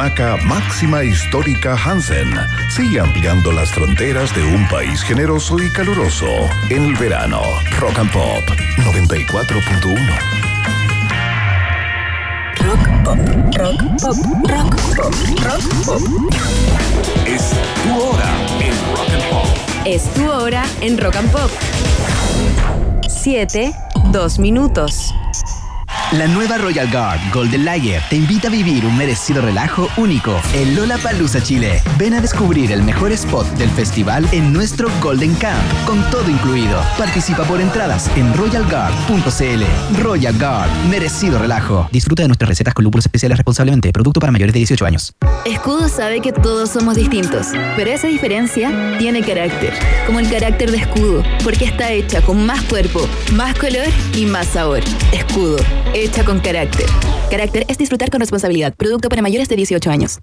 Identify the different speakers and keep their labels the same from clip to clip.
Speaker 1: Maca Máxima Histórica Hansen sigue ampliando las fronteras de un país generoso y caluroso en el verano. Rock and Pop 94.1.
Speaker 2: Rock pop, rock pop, rock pop, rock pop.
Speaker 1: Es tu hora en Rock and Pop.
Speaker 2: Es tu hora en Rock and Pop. 7, 2 minutos.
Speaker 3: La nueva Royal Guard Golden Lager te invita a vivir un merecido relajo único en Lollapalooza, Chile. Ven a descubrir el mejor spot del festival en nuestro Golden Camp, con todo incluido. Participa por entradas en royalguard.cl. Royal Guard, merecido relajo. Disfruta de nuestras recetas con lúpulos especiales responsablemente. Producto para mayores de 18 años.
Speaker 4: Escudo sabe que todos somos distintos, pero esa diferencia tiene carácter, como el carácter de Escudo, porque está hecha con más cuerpo, más color y más sabor. Escudo, hecha con carácter. Carácter es disfrutar con responsabilidad. Producto para mayores de 18 años.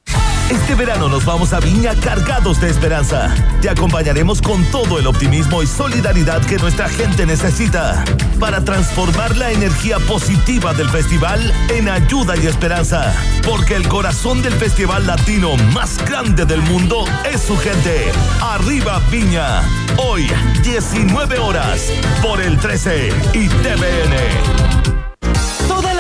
Speaker 5: Este verano nos vamos a Viña cargados de esperanza. Te acompañaremos con todo el optimismo y solidaridad que nuestra gente necesita para transformar la energía positiva del festival en ayuda y esperanza. Porque el corazón del festival latino más grande del mundo es su gente. Arriba Viña. Hoy, 19 horas, por el 13 y TVN.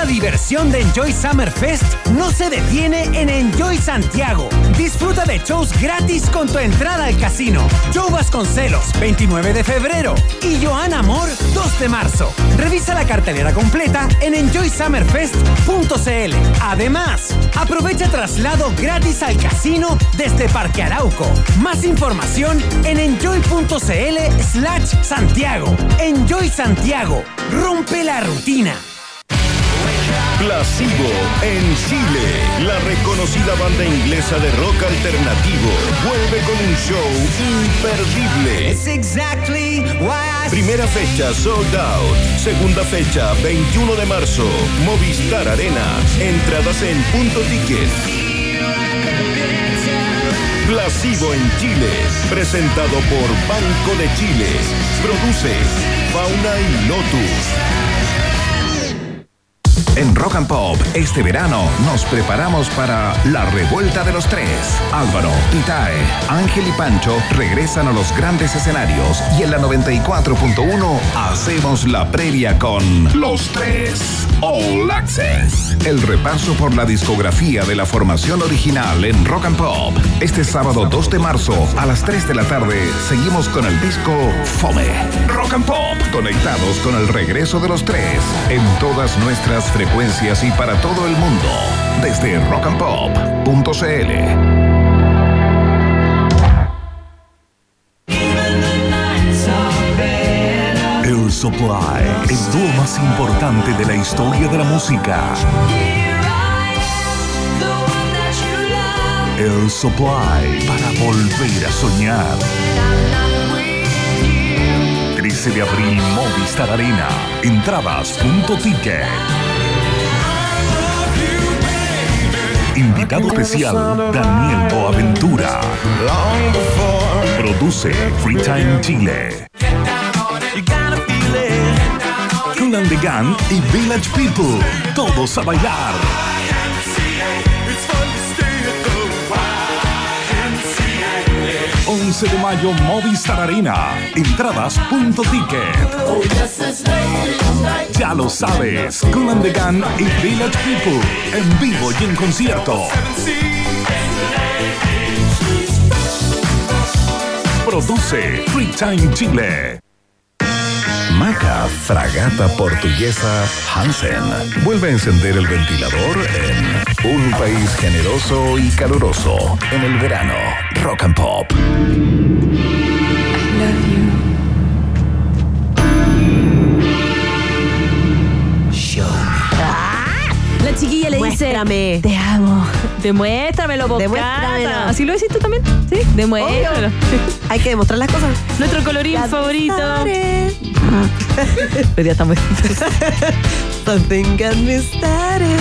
Speaker 6: Diversión de Enjoy Summer Fest no se detiene en Enjoy Santiago. Disfruta de shows gratis con tu entrada al casino. Joe Vasconcelos, 29 de febrero. Y Joan Amor, 2 de marzo. Revisa la cartelera completa en enjoysummerfest.cl. Además, aprovecha traslado gratis al casino desde Parque Arauco. Más información en enjoy.cl slash Santiago. Enjoy Santiago. Rompe la rutina.
Speaker 1: Placebo en Chile. La reconocida banda inglesa de rock alternativo vuelve con un show imperdible. Primera fecha sold out. Segunda fecha 21 de marzo. Movistar Arena. Entradas en punto ticket. Placebo en Chile. Presentado por Banco de Chile. Produce Fauna y Lotus. En Rock and Pop, este verano nos preparamos para la revuelta de los tres. Álvaro, Itae, Ángel y Pancho regresan a los grandes escenarios y en la 94.1 hacemos la previa con Los Tres All Access. El repaso por la discografía de la formación original en Rock and Pop. Este sábado 2 de marzo a las 3 de la tarde seguimos con el disco Fome. Rock and Pop, conectados con el regreso de los tres en todas nuestras frecuencias y para todo el mundo desde rockandpop.cl.
Speaker 7: Air Supply, el dúo más importante de la historia de la música. Air Supply, para volver a soñar. 13 de abril, Movistar Arena. Entradas.ticket. Invitado especial, Daniel Boaventura. Produce Free Time Chile. Cool and the Gang y Village People. Todos a bailar. 11 de mayo, Movistar Arena. Entradas.ticket. Ya lo sabes, Cool and the Gang y Village People. En vivo y en concierto. Produce Free Time Chile.
Speaker 1: Fragata Portuguesa Hansen vuelve a encender el ventilador en un país generoso y caluroso en el verano. Rock and Pop.
Speaker 2: La chiquilla le dice.
Speaker 8: Muéstrame.
Speaker 2: Te amo. Demuéstramelo, po,
Speaker 8: Demuéstramelo.
Speaker 2: Cata. ¿Así lo decís tú también? Sí. Demuéstramelo.
Speaker 8: Hay que demostrar las cosas.
Speaker 2: Nuestro colorín
Speaker 8: Got me
Speaker 2: favorito.
Speaker 8: started.
Speaker 2: Hoy día estamos.
Speaker 8: Something got me started.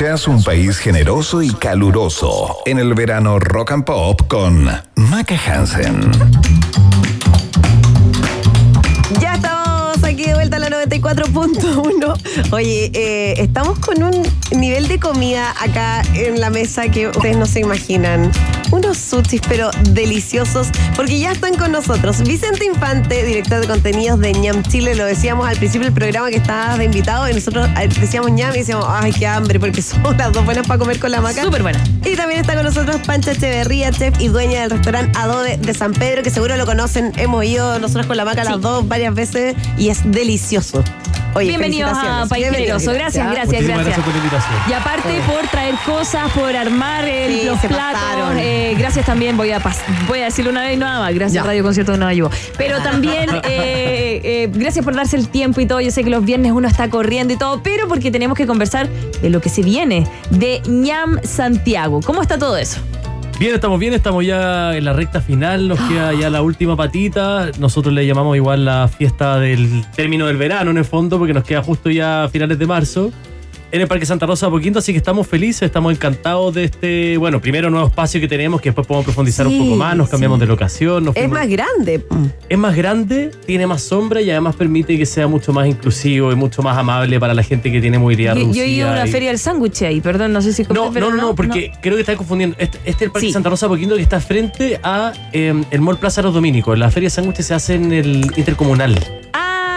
Speaker 1: Escuchas un país generoso y caluroso en el verano rock and pop con Maca Hansen.
Speaker 8: Ya estamos aquí de vuelta a la 94.1. Oye, eh, estamos con un nivel de comida acá en la mesa que ustedes no se imaginan. Unos sushis, pero deliciosos, porque ya están con nosotros. Vicente Infante, director de contenidos de ñam Chile, lo decíamos al principio del programa que estabas de invitado y nosotros eh, decíamos ñam y decíamos, ay, qué hambre, porque son las dos buenas para comer con la maca.
Speaker 9: Súper buena.
Speaker 8: Y también está con nosotros Pancha Echeverría, chef y dueña del restaurante Adobe de San Pedro, que seguro lo conocen. Hemos ido nosotros con la maca las dos varias veces y es delicioso. Oye,
Speaker 9: Bienvenidos a. País. Generoso. Gracias, gracias, gracias.
Speaker 10: gracias por la invitación.
Speaker 9: Y aparte por traer cosas, por armar el-
Speaker 8: Sí,
Speaker 9: los platos. eh, gracias también, voy a, voy a decirlo una vez y nada más. Gracias
Speaker 8: Ya.
Speaker 9: Radio Concierto de Nueva York. Pero también, eh, eh, gracias por darse el tiempo y todo. Yo sé que los viernes uno está corriendo y todo, pero porque tenemos que conversar de lo que se viene, de ñam Santiago. ¿Cómo está todo eso?
Speaker 10: Bien, estamos bien, estamos ya en la recta final, nos queda ya la última patita. Nosotros le llamamos igual la fiesta del término del verano en el fondo, porque nos queda justo ya a finales de marzo. En el Parque Santa Rosa de Poquinto, así que estamos felices, estamos encantados de este, bueno, primero nuevo espacio que tenemos, que después podemos profundizar
Speaker 8: Sí,
Speaker 10: un poco más, nos cambiamos
Speaker 8: sí.
Speaker 10: de locación. nos
Speaker 8: Es
Speaker 10: fuimos-
Speaker 8: más grande.
Speaker 10: es más grande, tiene más sombra y además permite que sea mucho más inclusivo y mucho más amable para la gente que tiene movilidad
Speaker 9: Yo, yo
Speaker 10: reducida.
Speaker 9: he ido a una
Speaker 10: y-
Speaker 9: feria del sándwich ahí, perdón, no sé si
Speaker 10: No,
Speaker 9: pero
Speaker 10: no, no, no, porque creo que está confundiendo. Este, este es el Parque
Speaker 9: Sí.
Speaker 10: Santa Rosa Poquinto que está frente a eh, el Mall Plaza Los Dominicos. La feria de sándwiches se hace en el intercomunal.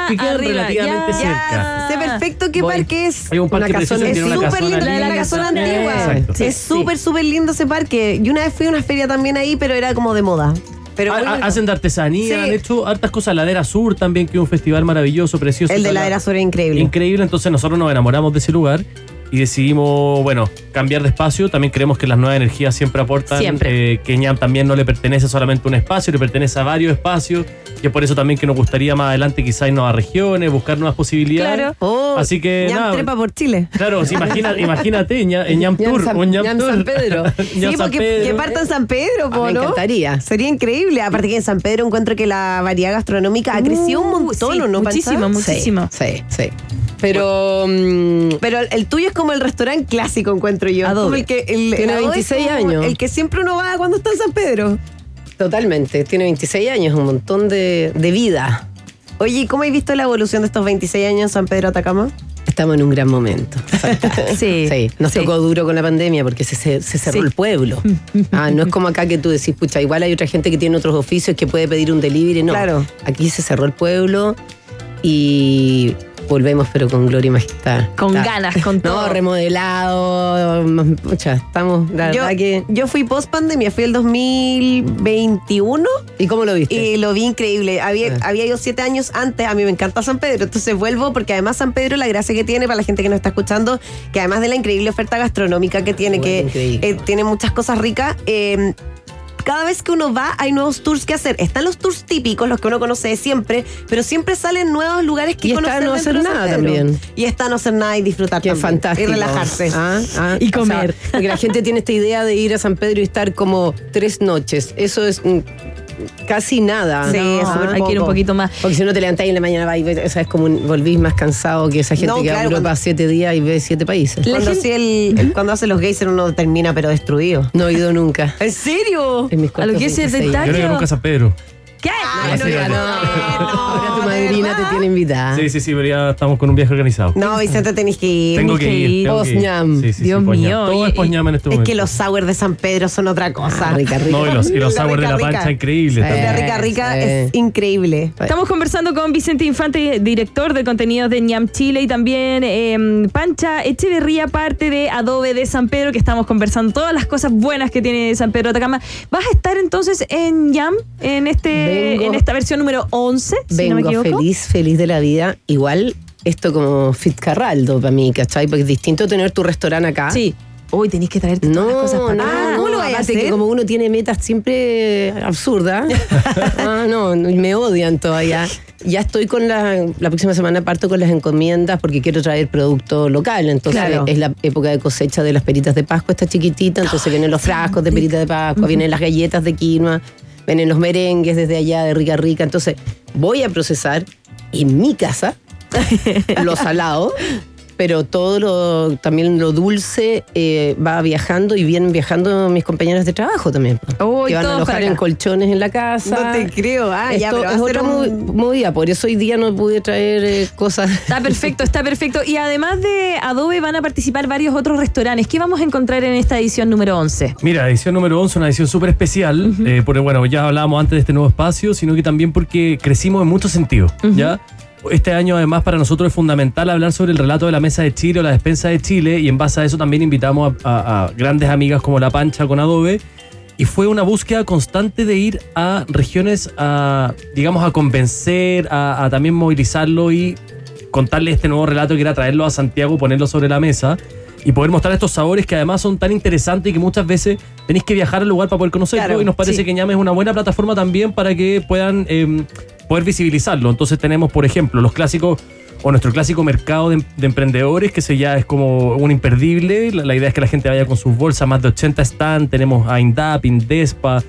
Speaker 10: Que quedan
Speaker 9: arriba,
Speaker 10: relativamente
Speaker 9: ya.
Speaker 10: cerca.
Speaker 8: Sé perfecto qué
Speaker 9: Voy.
Speaker 8: parque es.
Speaker 10: Hay un parque
Speaker 8: Una
Speaker 10: precioso
Speaker 8: casona-
Speaker 10: que
Speaker 8: Es
Speaker 10: tiene una
Speaker 8: súper
Speaker 10: casona
Speaker 8: lindo, la,
Speaker 10: linda.
Speaker 8: casona
Speaker 9: Eh,
Speaker 8: antigua.
Speaker 10: exacto.
Speaker 8: Es
Speaker 9: Sí.
Speaker 8: súper, súper lindo ese parque. Y una vez fui a una feria también ahí, pero era como de moda. Pero
Speaker 10: Ha-
Speaker 8: muy
Speaker 10: ha-
Speaker 8: bonito.
Speaker 10: hacen de artesanía,
Speaker 8: Sí.
Speaker 10: han hecho hartas cosas. Ladera Sur también, que es un festival maravilloso, precioso.
Speaker 8: El de la era sobre increíble.
Speaker 10: Increíble, entonces nosotros nos enamoramos de ese lugar y decidimos, bueno, cambiar de espacio. También creemos que las nuevas energías siempre aportan.
Speaker 9: Siempre.
Speaker 10: eh, que ñam también no le pertenece solamente a un espacio, le pertenece a varios espacios. Y es por eso también que nos gustaría más adelante quizás ir a nuevas regiones, buscar nuevas posibilidades.
Speaker 9: Claro.
Speaker 8: Oh,
Speaker 10: Así que
Speaker 8: ñam
Speaker 10: nada.
Speaker 8: trepa por Chile.
Speaker 10: Claro, sí, imagina, imagínate, ñam
Speaker 11: Ñam
Speaker 10: tour,
Speaker 11: San-
Speaker 10: un ñam
Speaker 11: ñam
Speaker 10: tour.
Speaker 11: San Pedro.
Speaker 10: ñam
Speaker 8: sí,
Speaker 10: San
Speaker 8: porque
Speaker 10: Pedro.
Speaker 8: que parta en San Pedro, po,
Speaker 11: Ah, me
Speaker 8: ¿no?
Speaker 11: encantaría.
Speaker 8: Sería increíble. Aparte que en San Pedro encuentro que la variedad gastronómica ha crecido un
Speaker 9: Uh,
Speaker 8: montón,
Speaker 9: sí,
Speaker 8: ¿o ¿no?
Speaker 9: muchísimo, muchísimo.
Speaker 11: Sí, sí. Pero mm,
Speaker 8: Pero el tuyo es como el restaurante clásico, encuentro yo.
Speaker 9: Adobe.
Speaker 8: Como el que, el,
Speaker 11: Tiene
Speaker 8: el Adobe
Speaker 11: 26
Speaker 8: es como
Speaker 11: años.
Speaker 8: El que siempre uno va cuando está en San Pedro.
Speaker 11: totalmente, tiene 26 años, un montón de, de vida.
Speaker 8: Oye, ¿y cómo has visto la evolución de estos 26 años en San Pedro Atacama?
Speaker 11: Estamos en un gran momento.
Speaker 9: Sí,
Speaker 11: Sí, nos
Speaker 9: sí.
Speaker 11: tocó duro con la pandemia porque se, se- se cerró
Speaker 9: Sí.
Speaker 11: el pueblo. Ah, no es como acá que tú decís, pucha, igual hay otra gente que tiene otros oficios que puede pedir un delivery. No,
Speaker 8: Claro.
Speaker 11: aquí se cerró el pueblo y volvemos, pero con gloria y majestad.
Speaker 9: Con
Speaker 11: Está-
Speaker 9: ganas, con todo.
Speaker 11: No, remodelado. Pucha, estamos, la
Speaker 8: Yo,
Speaker 11: verdad que.
Speaker 8: yo fui post pandemia, fui el 2021
Speaker 11: ¿Y cómo lo viste?
Speaker 8: y lo vi increíble. Había,
Speaker 11: Ah.
Speaker 8: había ido siete años antes, a mí me encanta San Pedro, entonces vuelvo porque además San Pedro la gracia que tiene para la gente que nos está escuchando, que además de la increíble oferta gastronómica que tiene, que eh, tiene muchas cosas ricas, eh, cada vez que uno va hay nuevos tours que hacer. Están los tours típicos, los que uno conoce de siempre, pero siempre salen nuevos lugares que
Speaker 11: Y está
Speaker 8: conocer
Speaker 11: no
Speaker 8: dentro
Speaker 11: hacer nada también.
Speaker 8: Y está no hacer nada y disfrutar
Speaker 11: es
Speaker 8: también.
Speaker 11: fantástico.
Speaker 8: Y relajarse.
Speaker 11: Ah, ah,
Speaker 9: Y
Speaker 11: o sea,
Speaker 9: comer.
Speaker 11: porque la gente tiene esta idea de ir a San Pedro y estar como tres noches. Eso es mm, casi nada.
Speaker 8: Sí, es súper
Speaker 9: hay que ir un poquito más.
Speaker 11: Porque si no te levantás y en la mañana vas y ves, o sea, es como un- volvís más cansado que esa gente
Speaker 8: No,
Speaker 11: que va a
Speaker 8: claro,
Speaker 11: Europa
Speaker 8: cuando-
Speaker 11: siete días y ve siete países.
Speaker 9: La
Speaker 8: Cuando,
Speaker 9: gente-
Speaker 8: sí el- el- cuando hace los geysers uno termina pero destruido.
Speaker 11: No he ido nunca.
Speaker 8: ¿En serio?
Speaker 11: En mis
Speaker 9: A lo que es el
Speaker 11: 26
Speaker 9: detalle.
Speaker 10: Yo no he ido nunca a San Pedro.
Speaker 9: ¿Qué?
Speaker 11: Ah,
Speaker 10: sí,
Speaker 11: no, no. Ahora tu
Speaker 8: ¿de
Speaker 11: madrina te tiene invitada.
Speaker 10: Sí, sí, sí, pero ya estamos con un viaje organizado.
Speaker 8: No, Vicente, tenés que ir.
Speaker 10: Tengo que ir.
Speaker 9: ir.
Speaker 10: tengo que ir.
Speaker 11: Post-ñam.
Speaker 10: Sí, sí, sí,
Speaker 9: Dios mío,
Speaker 10: Todo es post-ñam en este
Speaker 8: Es
Speaker 10: momento.
Speaker 8: que los sour de San Pedro son otra cosa.
Speaker 11: Ah, rica, rica.
Speaker 10: No, y los, y los
Speaker 8: La
Speaker 10: sour de la pancha, increíble.
Speaker 8: La rica rica
Speaker 11: Sí.
Speaker 8: es increíble.
Speaker 9: Estamos conversando con Vicente Infante, director de contenidos de ñam Chile y también eh, Pancha Echeverría, parte de Adobe de San Pedro, que estamos conversando todas las cosas buenas que tiene San Pedro Atacama. ¿Vas a estar entonces en ñam en, este,
Speaker 11: Vengo-
Speaker 9: en esta versión número 11, si no me
Speaker 11: Vengo feliz, feliz de la vida. Igual esto como Fitzcarraldo para mí, ¿cachai? Porque es distinto tener tu restaurante acá.
Speaker 9: Sí. Uy, tenéis que traerte todas
Speaker 11: No,
Speaker 9: las cosas para
Speaker 11: no,
Speaker 9: acá.
Speaker 8: Ah, ¿cómo lo vais a hacer?
Speaker 11: que como uno tiene metas siempre absurdas. ah, no, no, me odian todavía. Ya estoy con la, la próxima semana parto con las encomiendas porque quiero traer producto local. Entonces
Speaker 8: Claro.
Speaker 11: es la época de cosecha de las peritas de Pascua, esta chiquitita. Entonces vienen los frascos de peritas de Pascua, vienen las galletas de quinoa, vienen los merengues desde allá de Rica Rica. Entonces voy a procesar en mi casa lo salado pero todo lo, también lo dulce eh, va viajando y vienen viajando mis compañeras de trabajo también.
Speaker 8: Uy,
Speaker 11: que van a alojar en colchones en la casa.
Speaker 8: No te creo. Ah, ya, pero va a
Speaker 11: es
Speaker 8: ser
Speaker 11: otra
Speaker 8: un-
Speaker 11: movi- movida, por eso hoy día no pude traer eh, cosas.
Speaker 9: Está perfecto, está perfecto. Y además de Adobe van a participar varios otros restaurantes. ¿Qué vamos a encontrar en esta edición número 11?
Speaker 10: Mira, edición número 11, una edición súper especial, eh, porque bueno, ya hablábamos antes de este nuevo espacio, sino que también porque crecimos en muchos sentidos, ¿ya? Este año además para nosotros es fundamental hablar sobre el relato de la mesa de Chile o la despensa de Chile y en base a eso también invitamos a, grandes amigas como La Pancha con Adobe y fue una búsqueda constante de ir a regiones a, digamos, a convencer, a también movilizarlo y contarle este nuevo relato que era traerlo a Santiago, ponerlo sobre la mesa y poder mostrar estos sabores que además son tan interesantes y que muchas veces tenéis que viajar al lugar para poder conocerlo
Speaker 8: Claro,
Speaker 10: y nos parece
Speaker 8: sí.
Speaker 10: que Ñame es una buena plataforma también para que puedan eh, poder visibilizarlo. Entonces tenemos, por ejemplo, los clásicos o nuestro clásico mercado de, de emprendedores que se ya es como un imperdible. La, la idea es que la gente vaya con sus bolsas, más de 80 stands. Tenemos a Indap, Indespa,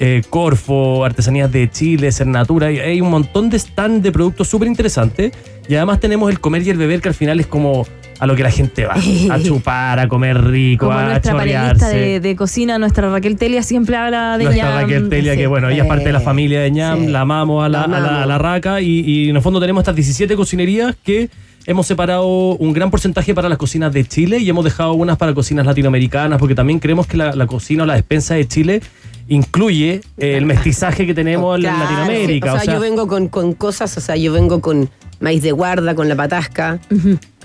Speaker 10: eh, Corfo, Artesanías de Chile, Cernatura. Hay, hay un montón de stands de productos súper interesantes. Y además tenemos el comer y el beber, que al final es como a lo que la gente va. A chupar, a comer rico,
Speaker 9: Como
Speaker 10: a
Speaker 9: nuestra panelista de, de cocina, nuestra Raquel Telia, siempre habla de
Speaker 10: Nuestra
Speaker 9: ñam.
Speaker 10: Raquel Telia, que bueno, ella es parte de la familia de ñam, la amamos a la,
Speaker 11: La
Speaker 10: a la-
Speaker 11: amamos.
Speaker 10: a la raca y, y en el fondo tenemos estas 17 cocinerías que hemos separado un gran porcentaje para las cocinas de Chile y hemos dejado unas para cocinas latinoamericanas porque también creemos que la, la cocina o la despensa de Chile incluye el mestizaje que tenemos en
Speaker 11: Claro,
Speaker 10: Latinoamérica.
Speaker 11: O sea, yo vengo con, con cosas, o sea, yo vengo con maíz de guarda, con la patasca.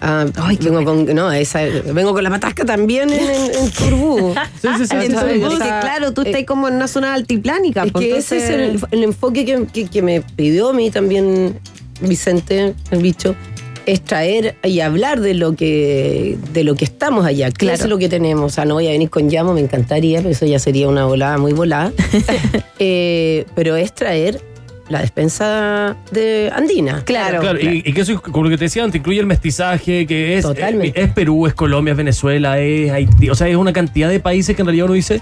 Speaker 11: Ah, vengo con, no, esa, vengo con la patasca también en, en, en Turbú.
Speaker 10: Sí, sí, sí,
Speaker 11: Ah,
Speaker 8: claro, tú
Speaker 11: eh,
Speaker 8: estás como en una zona altiplánica.
Speaker 11: Es
Speaker 8: pues,
Speaker 11: que ese es el,
Speaker 8: entonces-
Speaker 11: el enfoque que, que- que me pidió a mí también Vicente, el bicho, es traer y hablar de lo que de lo que estamos allá, qué
Speaker 8: Claro.
Speaker 11: es lo que tenemos. O sea, no voy a venir con llamo, me encantaría, pero eso ya sería una volada muy volada. Eh, pero es traer la despensa de andina.
Speaker 8: Claro.
Speaker 10: Claro, y, y que eso, como lo que te decía antes, incluye el mestizaje, que es,
Speaker 11: Totalmente.
Speaker 10: es Perú, es Colombia, es Venezuela, es Haití. O sea, es una cantidad de países que en realidad uno dice,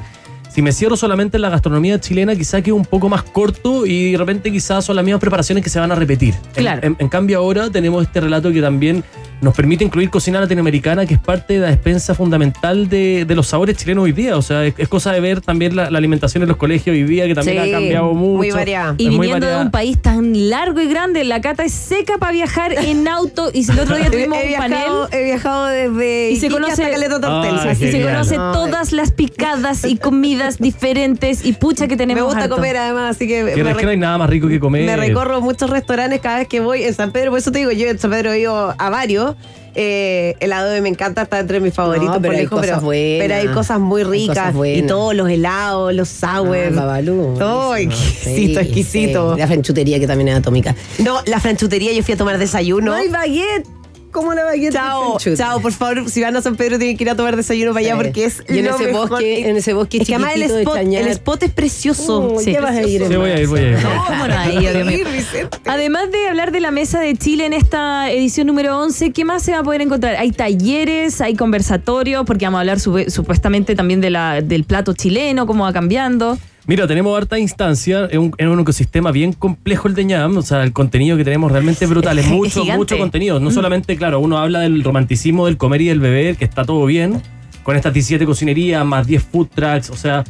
Speaker 10: si me cierro solamente en la gastronomía chilena, quizá quede un poco más corto y de repente quizás son las mismas preparaciones que se van a repetir. En-
Speaker 9: Claro.
Speaker 10: En, en cambio ahora tenemos este relato que también nos permite incluir cocina latinoamericana, que es parte de la despensa fundamental de, de los sabores chilenos hoy día. O sea, es, es cosa de ver también la, la alimentación en los colegios hoy día, que también
Speaker 8: Sí,
Speaker 10: ha cambiado mucho.
Speaker 8: muy variada.
Speaker 9: Y
Speaker 10: Es
Speaker 9: viniendo de
Speaker 10: variada.
Speaker 9: un país tan largo y grande, la cata es seca para viajar en auto. Y si el otro día
Speaker 8: He,
Speaker 9: tuvimos
Speaker 8: he
Speaker 9: un
Speaker 8: viajado,
Speaker 9: panel.
Speaker 8: he viajado desde
Speaker 9: Y se conoce-
Speaker 8: hasta Caleta Tortel.
Speaker 10: Ay,
Speaker 9: Y se conoce
Speaker 8: No,
Speaker 9: todas las picadas y comidas diferentes y pucha que tenemos
Speaker 8: Me gusta
Speaker 9: harto.
Speaker 8: comer además, así que
Speaker 10: Que
Speaker 8: me,
Speaker 10: es que no hay nada más rico que comer.
Speaker 8: me recorro muchos restaurantes cada vez que voy en San Pedro. Por eso te digo, yo en San Pedro he ido a varios. Eh, el adobe me encanta, está entre mis favoritos.
Speaker 11: No, pero
Speaker 8: por
Speaker 11: hay cosas
Speaker 8: pero,
Speaker 11: buenas.
Speaker 8: pero hay cosas muy ricas.
Speaker 11: cosas
Speaker 8: y todos los helados, los.
Speaker 11: Ah, Babalú.
Speaker 8: Ay,
Speaker 11: buenísimo.
Speaker 8: exquisito,
Speaker 11: Sí,
Speaker 8: exquisito.
Speaker 11: sí. La franchutería que también es atómica.
Speaker 8: No, la franchutería, yo fui a tomar desayuno.
Speaker 11: No hay baguette. ¿Cómo la baguette?
Speaker 8: Chao, chao, por favor, si van a San Pedro tienen que ir a tomar desayuno para allá
Speaker 11: Sí.
Speaker 8: porque es
Speaker 11: Y en
Speaker 8: lo
Speaker 11: ese
Speaker 8: mejor.
Speaker 11: bosque- en ese bosque
Speaker 8: Es que además el spot,
Speaker 11: Cañar.
Speaker 8: el spot es precioso.
Speaker 11: Uh,
Speaker 9: Sí,
Speaker 11: ¿qué vas a ir
Speaker 10: Sí, voy a ir, voy a ir.
Speaker 9: Además de hablar de la mesa de Chile en esta edición número 11, ¿qué más se va a poder encontrar? Hay talleres, hay conversatorios, porque vamos a hablar supuestamente también de la, del plato chileno, cómo va cambiando.
Speaker 10: Mira, tenemos harta instancia, es un, es un ecosistema bien complejo el de ñam, o sea, el contenido que tenemos realmente es brutal, es mucho, mucho contenido. No solamente, claro, uno habla del romanticismo del comer y del beber, que está todo bien, con estas 17 cocinerías, más 10 food trucks, o sea,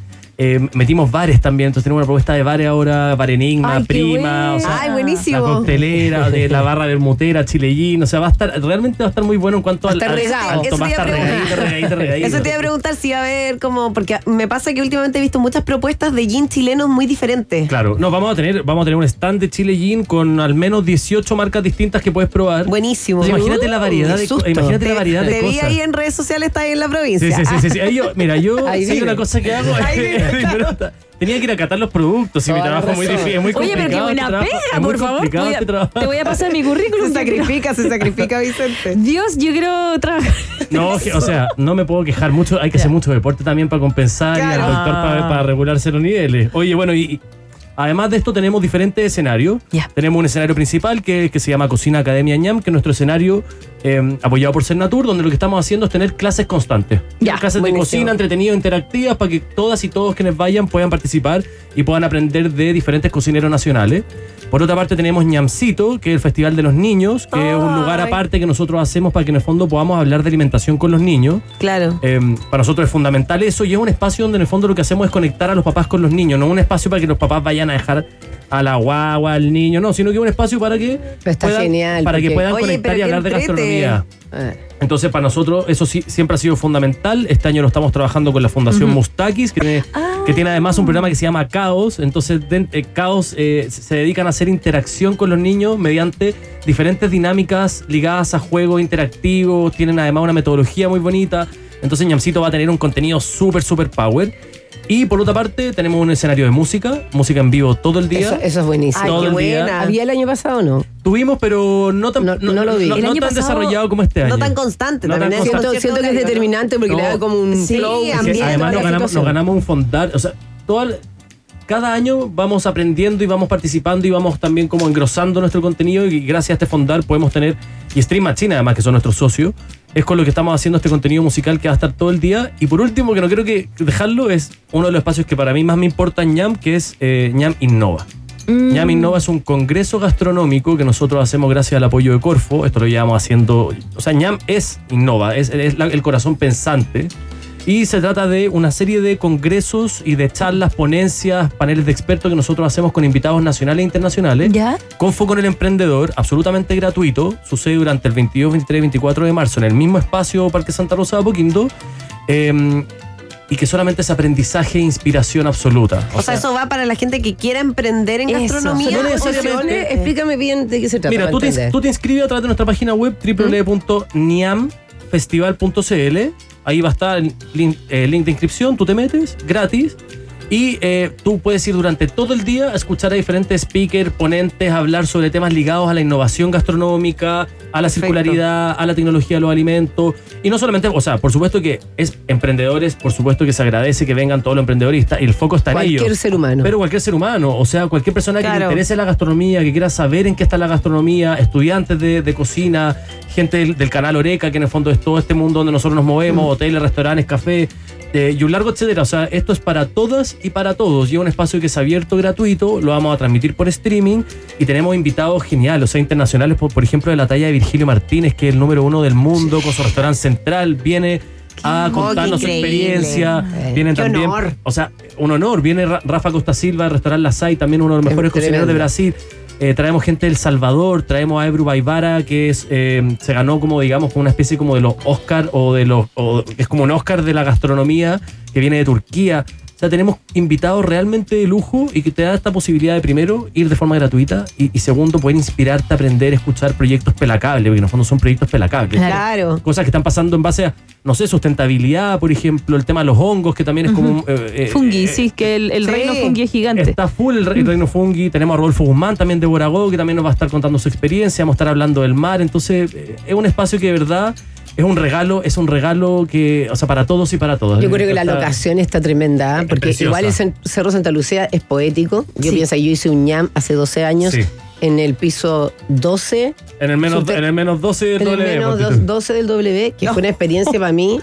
Speaker 10: eh, metimos bares también, entonces tenemos una propuesta de bares ahora, Bar Enigma,
Speaker 8: Ay,
Speaker 10: Prima, o sea,
Speaker 8: Ay, buenísimo.
Speaker 10: la coctelera, de la barra bermutera, chilellín, o sea, va a estar, realmente va a estar muy bueno en cuanto al, al-
Speaker 8: Eso te iba
Speaker 10: regadito,
Speaker 8: preguntar.
Speaker 10: regadito, regadito.
Speaker 8: Eso te iba a preguntar si va a haber como. Porque me pasa que últimamente he visto muchas propuestas de gin chilenos muy diferentes.
Speaker 10: Claro, no, vamos a tener, vamos a tener un stand de Chile Gin con al menos 18 marcas distintas que puedes probar.
Speaker 8: Buenísimo.
Speaker 10: Entonces, imagínate la variedad
Speaker 11: qué
Speaker 10: de imagínate la
Speaker 8: Te-
Speaker 10: variedad de
Speaker 8: te vi
Speaker 10: cosas.
Speaker 8: ahí en redes sociales, está ahí en la
Speaker 10: Sí,
Speaker 8: provincia.
Speaker 10: sí, sí, sí, sí. Ahí yo, mira, yo
Speaker 11: Ahí
Speaker 10: sí, una cosa que hago
Speaker 8: Ahí
Speaker 10: tenía que ir a catar los productos y mi trabajo es muy difícil, es muy
Speaker 9: Oye, pero qué
Speaker 10: este
Speaker 9: buena
Speaker 10: trabajo,
Speaker 9: pega, por favor.
Speaker 10: complicado
Speaker 9: Voy a-
Speaker 10: este
Speaker 9: te voy a pasar mi currículum.
Speaker 8: Se sacrifica, se sacrifica, Vicente.
Speaker 9: Dios, yo quiero trabajar.
Speaker 10: No, o sea, no me puedo quejar mucho, hay que hacer mucho deporte también para compensar y al doctor para, para regularse los niveles. Oye, bueno, y, y Además de esto, tenemos diferentes escenarios. Tenemos un escenario principal que, que se llama Cocina Academia Ñam, que es nuestro escenario eh, apoyado por Cernatur, donde lo que estamos haciendo es tener clases constantes.
Speaker 9: Ya,
Speaker 10: clases
Speaker 11: buenísimo.
Speaker 10: de cocina, entretenidas, interactivas, para que todas y todos quienes vayan puedan participar y puedan aprender de diferentes cocineros nacionales. Por otra parte, tenemos Ñamcito, que es el Festival de los Niños, que es un lugar aparte que nosotros hacemos para que en el fondo podamos hablar de alimentación con los niños.
Speaker 8: Claro.
Speaker 10: Eh, para nosotros es fundamental eso y es un espacio donde en el fondo lo que hacemos es conectar a los papás con los niños, no un espacio para que los papás vayan a dejar a la guagua, al niño, no, sino que un espacio para que
Speaker 11: Pero está
Speaker 10: puedan,
Speaker 11: genial,
Speaker 10: para que puedan
Speaker 8: Oye,
Speaker 10: conectar y hablar de gastronomía.
Speaker 11: Eh,
Speaker 10: Entonces, para nosotros eso sí siempre ha sido fundamental. Este año lo estamos trabajando con la Fundación Mustakis, que tiene,
Speaker 8: Ah.
Speaker 10: que tiene además un programa que se llama Caos. Entonces, eh, Caos eh, se se dedican a hacer interacción con los niños mediante diferentes dinámicas ligadas a juegos interactivos. Tienen además una metodología muy bonita. Entonces, Ñamcito va a tener un contenido súper, súper power. Y por otra parte, tenemos un escenario de música, música en vivo todo el día.
Speaker 11: Eso, eso es buenísimo.
Speaker 8: Ay,
Speaker 10: todo
Speaker 8: qué
Speaker 10: el día.
Speaker 8: buena.
Speaker 11: ¿Había el año pasado o no?
Speaker 10: Tuvimos, pero no tan,
Speaker 11: No- no lo vi.
Speaker 10: no
Speaker 9: El año
Speaker 10: tan
Speaker 9: pasado,
Speaker 10: desarrollado como este año.
Speaker 8: No tan constante.
Speaker 10: No
Speaker 8: también
Speaker 10: tan
Speaker 8: es
Speaker 10: constante.
Speaker 11: Siento, siento que es determinante porque le
Speaker 10: No.
Speaker 11: da como un
Speaker 8: Sí,
Speaker 11: flow.
Speaker 10: que
Speaker 8: ambiente,
Speaker 10: además nos ganamos, nos ganamos un fondar, o sea, toda la- cada año vamos aprendiendo y vamos participando y vamos también como engrosando nuestro contenido y gracias a este fondar podemos tener, y Stream Machine además que son nuestros socios, es con lo que estamos haciendo este contenido musical que va a estar todo el día. Y por último, que no quiero que dejarlo, es uno de los espacios que para mí más me importa en ñam, que es eh, ñam Innova. ñam Innova es un congreso gastronómico que nosotros hacemos gracias al apoyo de Corfo. Esto lo llevamos haciendo. O sea, ñam es Innova, es, es la- el corazón pensante. Y se trata de una serie de congresos y de charlas, ponencias, paneles de expertos que nosotros hacemos con invitados nacionales e internacionales.
Speaker 9: ¿Ya?
Speaker 10: Con foco en el emprendedor, absolutamente gratuito. Sucede durante el 22, 23 y 24 de marzo en el mismo espacio Parque Santa Rosa de Apoquindo. eh, y que solamente es aprendizaje e inspiración absoluta.
Speaker 8: O sea, eso va para la gente que quiera emprender en
Speaker 9: Eso.
Speaker 8: gastronomía.
Speaker 10: No
Speaker 11: Explícame bien de qué se trata.
Speaker 10: Mira, tú te, tú te inscribes a través de nuestra página web www.niamfestival.cl. Ahí va a estar el el link de inscripción, tú te metes gratis. Y eh, tú puedes ir durante todo el día a escuchar a diferentes speakers, ponentes, hablar sobre temas ligados a la innovación gastronómica, a la circularidad, a la tecnología de los alimentos. Y no solamente, o sea, por supuesto que es emprendedores, por supuesto que se agradece que vengan todos los emprendedores y, el foco está en ellos.
Speaker 11: Cualquier ser humano.
Speaker 10: Pero cualquier ser humano, o sea, cualquier persona que le interese la gastronomía, que quiera saber en qué está la gastronomía, estudiantes de, de cocina, gente del, del canal Oreca, que en el fondo es todo este mundo donde nosotros nos movemos, hoteles, restaurantes, café, eh, y un largo etcétera. O sea, esto es para todas y para todos. Y es un espacio que es abierto, gratuito, lo vamos a transmitir por streaming y tenemos invitados geniales, o sea, internacionales, por, por ejemplo, de la talla de Virgilio Martínez, que es el número uno del mundo, con su restaurante central, viene a
Speaker 8: Oh,
Speaker 10: contarnos su experiencia.
Speaker 11: Eh,
Speaker 10: Vienen
Speaker 8: qué
Speaker 10: también,
Speaker 8: honor.
Speaker 10: o sea, un honor. Viene Ra- Rafa Costa Silva, del restaurante La Sai, también uno de los
Speaker 11: Es
Speaker 10: mejores cocineros de. Brasil. Eh, traemos gente del Salvador, traemos a Ebru Baibara, que es, eh, se ganó como, digamos, como una especie como de los Oscar o de los, o es como un Oscar de la gastronomía que viene de Turquía. O sea, tenemos invitados realmente de lujo y que te da esta posibilidad de, primero, ir de forma gratuita y, y segundo, poder inspirarte a aprender a escuchar proyectos pelacables, porque en el fondo son proyectos pelacables
Speaker 8: Claro.
Speaker 10: cosas que están pasando en base a, no sé, sustentabilidad, por ejemplo, el tema de los hongos, que también es como eh,
Speaker 9: Fungi,
Speaker 10: eh,
Speaker 9: sí, que el, el
Speaker 8: sí.
Speaker 9: reino fungi es gigante.
Speaker 10: Está full el, re- el reino fungi. Tenemos a Rodolfo Guzmán también de Boragó, que también nos va a estar contando su experiencia. Vamos a estar hablando del mar. Entonces, eh, es un espacio que de verdad es un regalo, es un regalo que, o sea, para todos y para todas.
Speaker 11: Yo creo que la
Speaker 10: Está-
Speaker 11: locación está tremenda, ¿eh?
Speaker 10: Es
Speaker 11: porque igual el Cerro Santa Lucía es poético. Yo
Speaker 9: Sí.
Speaker 11: pienso, yo hice un ñam hace 12 años
Speaker 10: Sí.
Speaker 11: en el piso 12,
Speaker 10: En el menos,
Speaker 11: Super-
Speaker 10: en el menos 12 del
Speaker 11: en el
Speaker 10: D,
Speaker 11: menos dos-
Speaker 10: tú.
Speaker 11: 12 del W, que
Speaker 8: No.
Speaker 11: fue una experiencia para mí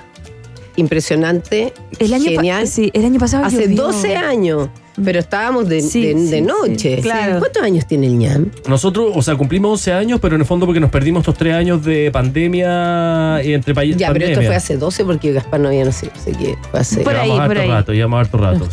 Speaker 11: impresionante,
Speaker 9: el año
Speaker 11: genial.
Speaker 9: sí, el año pasado
Speaker 11: Hace
Speaker 9: llovió.
Speaker 11: 12 años, pero estábamos de,
Speaker 9: Sí,
Speaker 11: de- de
Speaker 9: sí,
Speaker 11: noche.
Speaker 9: sí,
Speaker 8: claro.
Speaker 11: ¿Cuántos años tiene el ñam?
Speaker 10: Nosotros, o sea, cumplimos 11 años, pero en el fondo porque nos perdimos estos tres años de pandemia y entre países.
Speaker 11: Ya, pero esto fue hace 12 porque Gaspar no había nacido, así que fue hace...
Speaker 9: Por ahí, por
Speaker 10: harto
Speaker 9: ahí.
Speaker 10: rato, llevamos harto rato.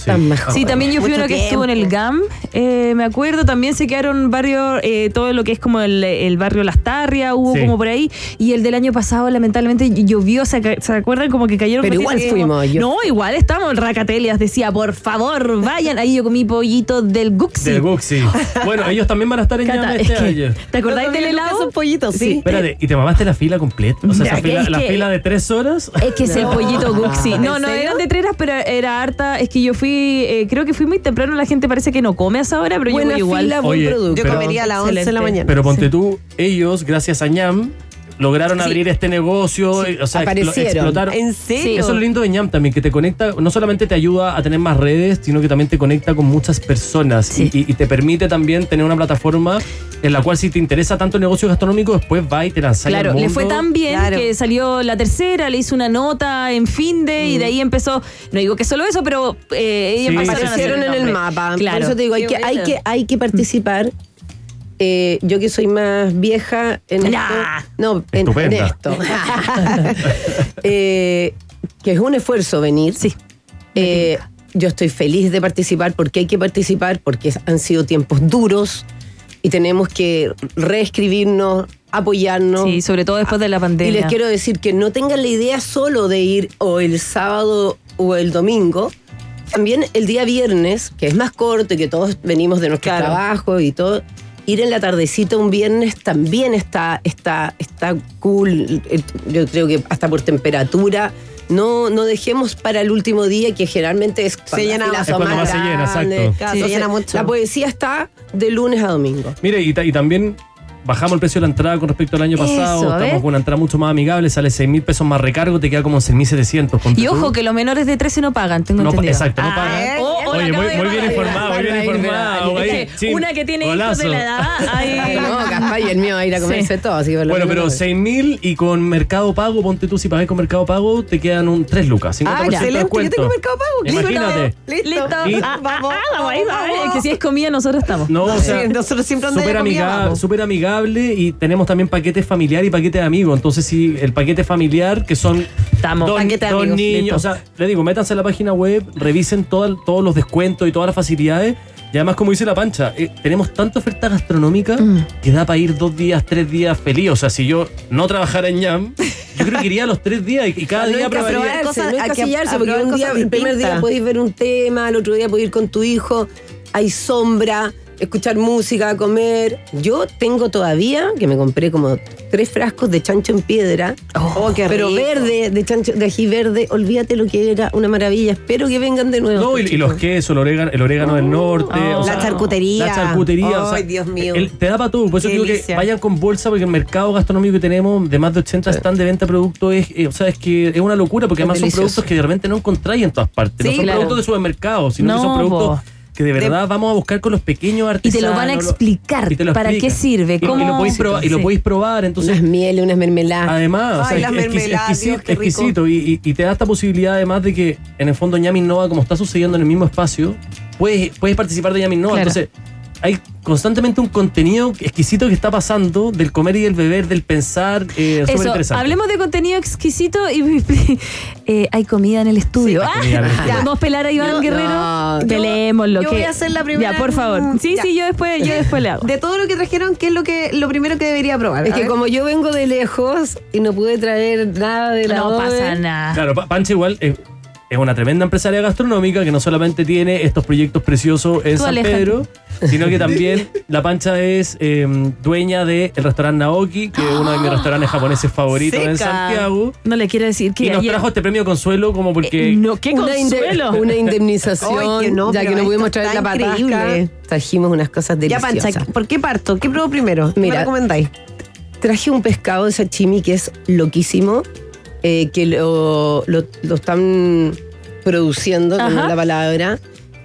Speaker 10: sí.
Speaker 9: También yo fui
Speaker 8: Mucho
Speaker 9: una que estuvo en el. GAM, eh, me acuerdo, también se quedaron barrios, eh, todo lo que es como el, el barrio Las Tarrias, hubo
Speaker 10: Sí.
Speaker 9: como por ahí, y el del año pasado lamentablemente llovió, ¿se, ac- se acuerdan? Como que cayeron...
Speaker 11: Pero igual fuimos, yo-
Speaker 9: No, igual estábamos en Racatelias, decía, por favor, vayan, ahí yo comí pollito del Guxi.
Speaker 10: Del Guxi. Bueno, ellos también van a estar en
Speaker 9: Cata,
Speaker 10: Ñame
Speaker 9: es
Speaker 10: este
Speaker 9: que,
Speaker 10: año.
Speaker 9: ¿Te acordáis del helado?
Speaker 8: Esos pollitos, sí.
Speaker 10: Espérate, ¿y te mamaste la fila completa? O sea, esa
Speaker 9: Es
Speaker 10: fila,
Speaker 9: que-
Speaker 10: la fila de tres horas.
Speaker 9: Es que es el pollito Guxi. No,
Speaker 8: ¿En
Speaker 9: no,
Speaker 8: serio?
Speaker 9: eran de treras, pero era harta. Es que yo fui, eh, creo que fui muy temprano, la gente parece que no come a esa hora, pero
Speaker 11: Buena
Speaker 9: yo voy igual.
Speaker 11: fila, buen
Speaker 10: Oye,
Speaker 11: producto.
Speaker 8: Yo comería a las 11 de la mañana.
Speaker 10: Pero ponte tú, ellos, gracias a ñam, lograron abrir este negocio, y, o sea,
Speaker 11: aparecieron.
Speaker 10: explotaron.
Speaker 8: ¿En serio?
Speaker 10: Eso es lo lindo de ñam también, que te conecta, no solamente te ayuda a tener más redes, sino que también te conecta con muchas personas
Speaker 9: Sí.
Speaker 10: y, te permite también tener una plataforma en la cual si te interesa tanto el negocio gastronómico, después va y te lanzas
Speaker 9: Claro,
Speaker 10: al
Speaker 9: le
Speaker 10: mundo.
Speaker 9: fue tan bien
Speaker 8: Claro.
Speaker 9: que salió la tercera, le hizo una nota en fin de y de ahí empezó, no digo que solo eso, pero eh, hacer
Speaker 11: aparecieron en el mapa.
Speaker 9: Claro.
Speaker 11: Por eso te digo, hay
Speaker 8: Qué
Speaker 11: que, hay
Speaker 8: buena.
Speaker 11: que, hay que participar. Eh, yo que soy más vieja en
Speaker 9: Nah.
Speaker 11: esto. No, en, en
Speaker 10: Estupenda.
Speaker 11: esto. Eh, que es un esfuerzo venir.
Speaker 9: Sí.
Speaker 11: Eh, yo estoy feliz de participar porque hay que participar, porque han sido tiempos duros y tenemos que reescribirnos, apoyarnos.
Speaker 9: Sí, sobre todo después de la
Speaker 11: Y
Speaker 9: pandemia.
Speaker 11: les quiero decir que no tengan la idea solo de ir o el sábado o el domingo. También el día viernes, que es más corto y que todos venimos de nuestro
Speaker 8: Claro.
Speaker 11: trabajo y todo, ir en la tardecita un viernes también está, está, está cool. Eh, Yo creo que hasta por temperatura. No, no dejemos para el último día, que generalmente es cuando
Speaker 8: llena más.
Speaker 10: Es cuando más se llena,
Speaker 11: grandes.
Speaker 10: exacto.
Speaker 8: Claro, se
Speaker 11: Entonces,
Speaker 8: llena mucho.
Speaker 11: La poesía está de lunes a domingo.
Speaker 10: Mire, y también bajamos el precio de la entrada con respecto al año
Speaker 9: Eso,
Speaker 10: pasado. Estamos con una entrada mucho más amigable, sale 6 mil pesos más recargo, te queda como 6.700. ponte
Speaker 9: Y
Speaker 10: tú.
Speaker 9: ojo que los menores de 13 no pagan, tengo
Speaker 10: No,
Speaker 9: entendido.
Speaker 10: exacto, no
Speaker 9: Ah,
Speaker 10: pagan.
Speaker 9: eh, oh, oh,
Speaker 10: Oye, muy, muy bien informado, muy bien informado.
Speaker 9: Es que una que tiene hijos
Speaker 10: golazo.
Speaker 9: de la edad, ahí-
Speaker 11: No, Gaspar y el mío va a ir a comerse
Speaker 9: Sí.
Speaker 11: todo. Así que
Speaker 10: Bueno, pero
Speaker 11: no-
Speaker 10: 6 mil y con Mercado Pago, ponte tú, si pagáis con Mercado Pago, te quedan un 3 lucas. 50%
Speaker 8: Ah,
Speaker 10: de
Speaker 8: excelente. Yo
Speaker 10: descuento.
Speaker 8: tengo Mercado Pago.
Speaker 10: Imagínate.
Speaker 8: Listo.
Speaker 9: Listo. Ah, vamos ahí, vamos ahí. Que si es comida, nosotros estamos.
Speaker 10: No, o sea,
Speaker 8: nosotros siempre donde
Speaker 10: súper
Speaker 8: haya
Speaker 10: amigable y tenemos también paquetes familiar y paquete de amigos. Entonces, si el paquete familiar, que son
Speaker 9: Estamos.
Speaker 10: dos,
Speaker 8: Paquete de
Speaker 10: dos
Speaker 8: amigos,
Speaker 10: niños,
Speaker 8: listo.
Speaker 10: o sea, le digo, métanse a la página web, revisen todo- todos los descuentos y todas las facilidades. Y además, como dice la pancha, eh, tenemos tanta oferta gastronómica
Speaker 8: Mm.
Speaker 10: que da para ir dos días, tres días feliz. O sea, si yo no trabajara en ñam, yo creo que iría a los tres días y, y cada
Speaker 11: No
Speaker 10: día probaría.
Speaker 11: probarse,
Speaker 8: cosas-
Speaker 11: no hay que porque un día, el primer día podéis ver un tema, el otro día podéis ir con tu hijo, hay sombra, escuchar música, comer. Yo tengo todavía, que me compré como tres frascos de chancho en piedra,
Speaker 8: Oh, qué
Speaker 11: pero
Speaker 8: rico.
Speaker 11: verde, de chancho, de ají verde, olvídate lo que era, una maravilla. Espero que vengan de nuevo.
Speaker 10: No, y, y los quesos, el orégano, el orégano del norte.
Speaker 9: Oh.
Speaker 10: o
Speaker 8: La
Speaker 10: sea,
Speaker 8: charcutería.
Speaker 10: La charcutería. o sea,
Speaker 8: Ay, Dios mío.
Speaker 10: el- te da para todo. Por eso
Speaker 8: Qué
Speaker 10: digo que vayan con bolsa, porque el mercado gastronómico que tenemos de más de 80 stand de venta de productos es, eh, o sea, es que es una locura, porque
Speaker 11: Es
Speaker 10: además
Speaker 11: delicioso.
Speaker 10: son productos que de repente no encontráis en todas partes. no
Speaker 8: Sí,
Speaker 10: son
Speaker 9: claro.
Speaker 10: productos de supermercado, sino que
Speaker 9: No,
Speaker 10: son productos. Que de verdad vamos a buscar con los pequeños
Speaker 9: Y te
Speaker 10: artesanos.
Speaker 9: lo van a explicar.
Speaker 10: lo
Speaker 9: ¿Para qué sirve?
Speaker 10: Y, y
Speaker 9: ¿Cómo?
Speaker 10: lo podéis probar, y lo podéis probar. Entonces,
Speaker 11: unas mieles, unas mermeladas.
Speaker 10: Además, o
Speaker 8: Ay,
Speaker 10: sea,
Speaker 8: las
Speaker 10: exquis-
Speaker 8: mermeladas,
Speaker 10: exquisito,
Speaker 8: Dios, qué rico.
Speaker 10: exquisito. Y, y- y te da esta posibilidad además de que en el fondo Ñami Innova, como está sucediendo en el mismo espacio, puedes, puedes participar de Ñami Innova.
Speaker 9: Claro.
Speaker 10: Entonces, hay constantemente un contenido exquisito que está pasando del comer y del beber, del pensar, eh, súper
Speaker 9: Eso,
Speaker 10: interesante.
Speaker 9: hablemos de contenido exquisito y eh, hay comida en el estudio. Ah,
Speaker 10: en el estudio.
Speaker 9: ¿Podemos pelar a Iván
Speaker 8: Yo-
Speaker 9: Guerrero?
Speaker 11: no, yo-
Speaker 9: Pelémoslo.
Speaker 8: yo
Speaker 9: que-
Speaker 8: voy a hacer la primera
Speaker 9: Ya, por favor. Sí,
Speaker 8: ya.
Speaker 9: sí, yo después, yo después le hago.
Speaker 8: De todo lo que trajeron, ¿qué es lo que lo primero que debería probar?
Speaker 11: Es
Speaker 8: A
Speaker 11: que
Speaker 8: ver.
Speaker 11: como yo vengo de lejos y no pude traer nada de la
Speaker 9: No
Speaker 11: Adobe,
Speaker 9: pasa nada.
Speaker 10: Claro, Pa- Pancha igual es, es una tremenda empresaria gastronómica que no solamente tiene estos proyectos preciosos en
Speaker 9: Tú,
Speaker 10: San. Pedro, sino que también la Pancha es eh, dueña del restaurante Naoki, que es uno de mis restaurantes japoneses favoritos en. Santiago.
Speaker 9: No le quiero decir que
Speaker 10: Y nos
Speaker 9: ayer-
Speaker 10: trajo este premio consuelo como porque...
Speaker 9: Eh, no, qué
Speaker 11: una, inde-
Speaker 9: consuelo.
Speaker 11: una indemnización,
Speaker 8: Ay, que no,
Speaker 11: ya
Speaker 8: pero
Speaker 11: que no
Speaker 8: esto
Speaker 11: pudimos traer
Speaker 8: está
Speaker 11: la patasca,
Speaker 8: increíble.
Speaker 11: trajimos unas cosas
Speaker 8: Ya,
Speaker 11: deliciosas.
Speaker 8: Pancha, ¿por qué parto? ¿Qué pruebo primero? ¿Qué
Speaker 11: Mira.
Speaker 8: me recomendáis?
Speaker 11: Traje un pescado de sashimi que es loquísimo, eh, que lo, lo- lo están produciendo,
Speaker 9: Ajá.
Speaker 11: la palabra,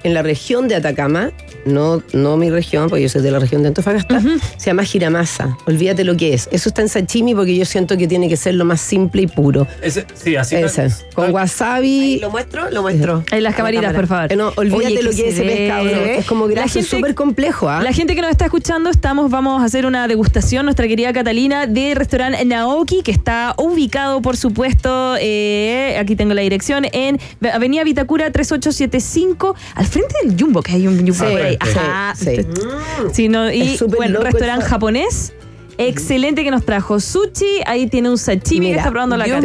Speaker 11: en la región de Atacama, no, no mi región, porque yo soy de la región de Antofagasta, se llama giramasa. Olvídate lo que es. Eso está en sashimi porque yo siento que tiene que ser lo más simple y puro.
Speaker 10: Ese- sí, así
Speaker 11: Ese, con wasabi.
Speaker 8: ¿Lo muestro? Lo muestro.
Speaker 9: En las
Speaker 8: la
Speaker 9: camaritas, por favor.
Speaker 11: Eh, no, olvídate
Speaker 9: Oye,
Speaker 11: lo que es
Speaker 9: se
Speaker 11: ese
Speaker 9: ve.
Speaker 11: pescado. ¿no? Es como graso, súper complejo. ¿ah?
Speaker 9: La gente que nos está escuchando, estamos, vamos a hacer una degustación, nuestra querida Catalina, de restaurante Naoki, que está ubicado, por supuesto, eh, aquí tengo la dirección, en Avenida Vitacura 3875, al frente del Jumbo, que hay un Jumbo
Speaker 11: Sí,
Speaker 9: Ajá.
Speaker 11: sí.
Speaker 9: Sí, no, y
Speaker 11: Es
Speaker 9: bueno, restaurante
Speaker 11: eso.
Speaker 9: japonés. Excelente que nos trajo sushi, ahí tiene un sashimi que está probando la.
Speaker 10: Oye,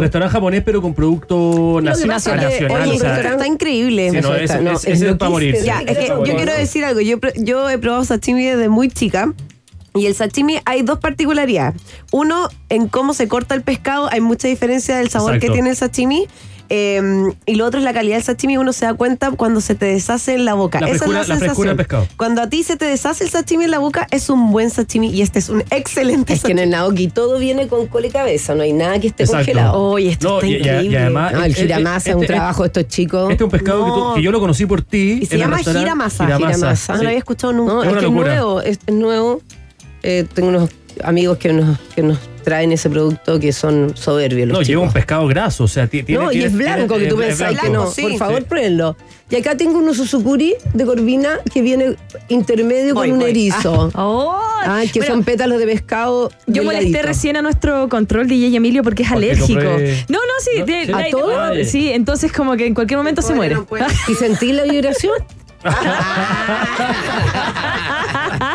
Speaker 10: restaurante japonés pero con producto
Speaker 11: es
Speaker 10: nacional.
Speaker 11: oye,
Speaker 10: o sea,
Speaker 8: Está increíble.
Speaker 10: Sí, no, ese-
Speaker 11: no, es
Speaker 10: ese es para morirse.
Speaker 8: Ya, es que yo quiero decir algo. Yo, yo he probado sashimi desde muy chica. Y el sashimi hay dos particularidades. Uno, en cómo se corta el pescado, hay mucha diferencia del sabor
Speaker 10: Exacto.
Speaker 8: que tiene el sashimi. Eh, y lo otro es la calidad del sashimi. Uno se da cuenta cuando se te deshace en la boca.
Speaker 10: La
Speaker 8: Esa
Speaker 10: frescura-
Speaker 8: es la,
Speaker 10: la frescura del
Speaker 8: sensación.
Speaker 10: pescado.
Speaker 8: Cuando a ti se te deshace el sashimi en la boca, es un buen sashimi y este es un excelente
Speaker 11: Es que en
Speaker 8: sashimi.
Speaker 11: el Naoki todo viene con cola y cabeza, no hay nada que esté
Speaker 10: Exacto.
Speaker 11: congelado.
Speaker 8: Oye, esto
Speaker 10: No,
Speaker 8: está
Speaker 10: y- y- y
Speaker 8: increíble.
Speaker 10: además-
Speaker 11: No, el
Speaker 10: eh,
Speaker 11: giramasa es un
Speaker 10: este-
Speaker 11: trabajo de estos chicos.
Speaker 10: Este es un pescado que, tú-
Speaker 8: No.
Speaker 10: que yo lo conocí por ti.
Speaker 8: Y se
Speaker 10: en el
Speaker 8: llama
Speaker 10: restaurante.
Speaker 8: giramasa.
Speaker 11: Giramasa.
Speaker 8: No
Speaker 10: sí.
Speaker 8: lo había escuchado nunca.
Speaker 11: No,
Speaker 10: Es
Speaker 11: es,
Speaker 10: una
Speaker 11: que es
Speaker 10: locura.
Speaker 11: nuevo, es, es nuevo. Eh, tengo unos amigos que nos, que nos traen ese producto que son soberbios. Los
Speaker 10: No, lleva un pescado graso. O sea, ti- tiene,
Speaker 11: no, y es blanco,
Speaker 10: tiene-
Speaker 11: que tú pensás que no.
Speaker 8: sí.
Speaker 11: Por favor,
Speaker 10: Sí.
Speaker 11: pruébenlo. Y acá tengo unos Susukuri de Corvina que viene intermedio
Speaker 8: Voy,
Speaker 11: con un
Speaker 8: voy.
Speaker 11: erizo.
Speaker 9: Oh,
Speaker 11: Ah, que
Speaker 9: bueno,
Speaker 11: son pétalos de pescado.
Speaker 9: Yo molesté recién a nuestro control DJ Emilio porque es
Speaker 10: Porque
Speaker 9: alérgico.
Speaker 10: compré-
Speaker 9: No, no, sí.
Speaker 11: ¿A
Speaker 9: la-
Speaker 11: todo?
Speaker 9: ah, Sí, entonces como que en cualquier momento se muere.
Speaker 8: no puede.
Speaker 11: ¿Y sentí la vibración?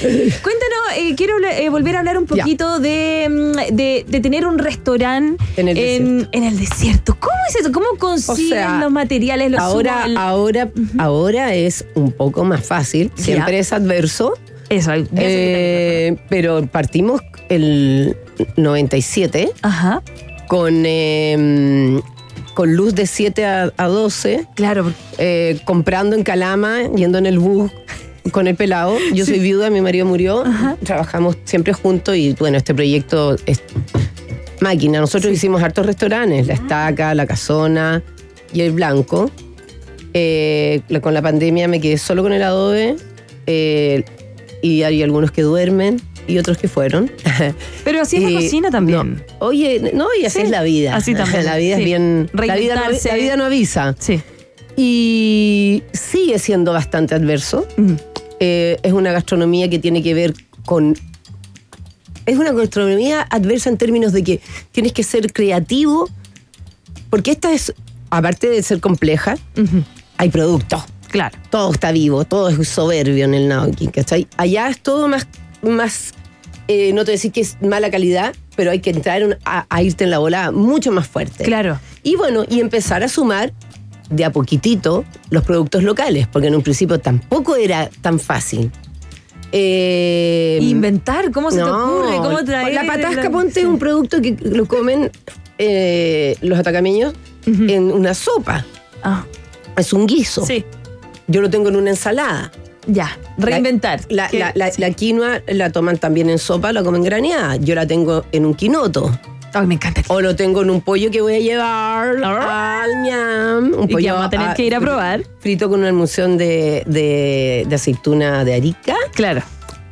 Speaker 9: Cuéntanos, eh, quiero eh, volver a hablar un poquito de, mm, de, de tener un restaurante
Speaker 11: En el
Speaker 9: en, en el desierto. ¿Cómo es eso? ¿Cómo consiguen
Speaker 11: sea,
Speaker 9: los materiales? Los
Speaker 11: Ahora,
Speaker 9: suman?
Speaker 11: ahora, ahora es un poco más fácil. Siempre es adverso.
Speaker 9: Eso, eso
Speaker 11: Eh, pero partimos el 97
Speaker 9: Ajá,
Speaker 11: con, eh, con luz de 7 a, a 12,
Speaker 9: claro.
Speaker 11: eh, comprando en Calama, yendo en el bus con el pelado. Yo soy viuda, mi marido murió, trabajamos siempre juntos y bueno, este proyecto es máquina. Nosotros hicimos hartos restaurantes, La Estaca, La Casona y El Blanco. Eh, con la pandemia me quedé solo con el adobe eh, y hay algunos que duermen y otros que fueron.
Speaker 9: Pero así es la cocina también.
Speaker 11: no. Oye, no, y así
Speaker 9: Sí,
Speaker 11: es la vida.
Speaker 9: así también,
Speaker 11: La vida
Speaker 9: sí.
Speaker 11: es bien. La vida, no, la vida no avisa.
Speaker 9: Sí.
Speaker 11: Y sigue siendo bastante adverso.
Speaker 9: Ujú.
Speaker 11: Eh, es una gastronomía que tiene que ver con. Es una gastronomía adversa en términos de que tienes que ser creativo, porque esta es, aparte de ser compleja, hay producto.
Speaker 9: Claro.
Speaker 11: Todo está vivo, todo es soberbio en el Naoki, ¿cachai? Allá es todo más, más eh, no te decir que es mala calidad, pero hay que entrar a, a irte en la bola mucho más fuerte.
Speaker 9: Claro.
Speaker 11: Y bueno, y empezar a sumar de a poquitito los productos locales, porque en un principio tampoco era tan fácil. Eh,
Speaker 9: Inventar, ¿cómo se te ocurre? ¿Cómo traer?
Speaker 11: La patasca, ponte
Speaker 9: sí.
Speaker 11: un producto que lo comen eh, los atacameños en una sopa.
Speaker 9: Ah,
Speaker 11: Es un guiso.
Speaker 9: sí,
Speaker 11: Yo lo tengo en una ensalada.
Speaker 9: ya. Reinventar.
Speaker 11: La,
Speaker 9: Que-
Speaker 11: la- la-
Speaker 9: sí.
Speaker 11: la quinoa la toman también en sopa, la comen graneada. Yo la tengo en un quinoto.
Speaker 9: Ay, me encanta.
Speaker 11: O lo tengo en un pollo que voy a llevar
Speaker 9: Ah.
Speaker 11: al ñam. Un
Speaker 9: Y que
Speaker 11: pollo
Speaker 9: vamos a tener que ir a probar.
Speaker 11: Frito con una emulsión de, de- de aceituna de arica.
Speaker 9: Claro.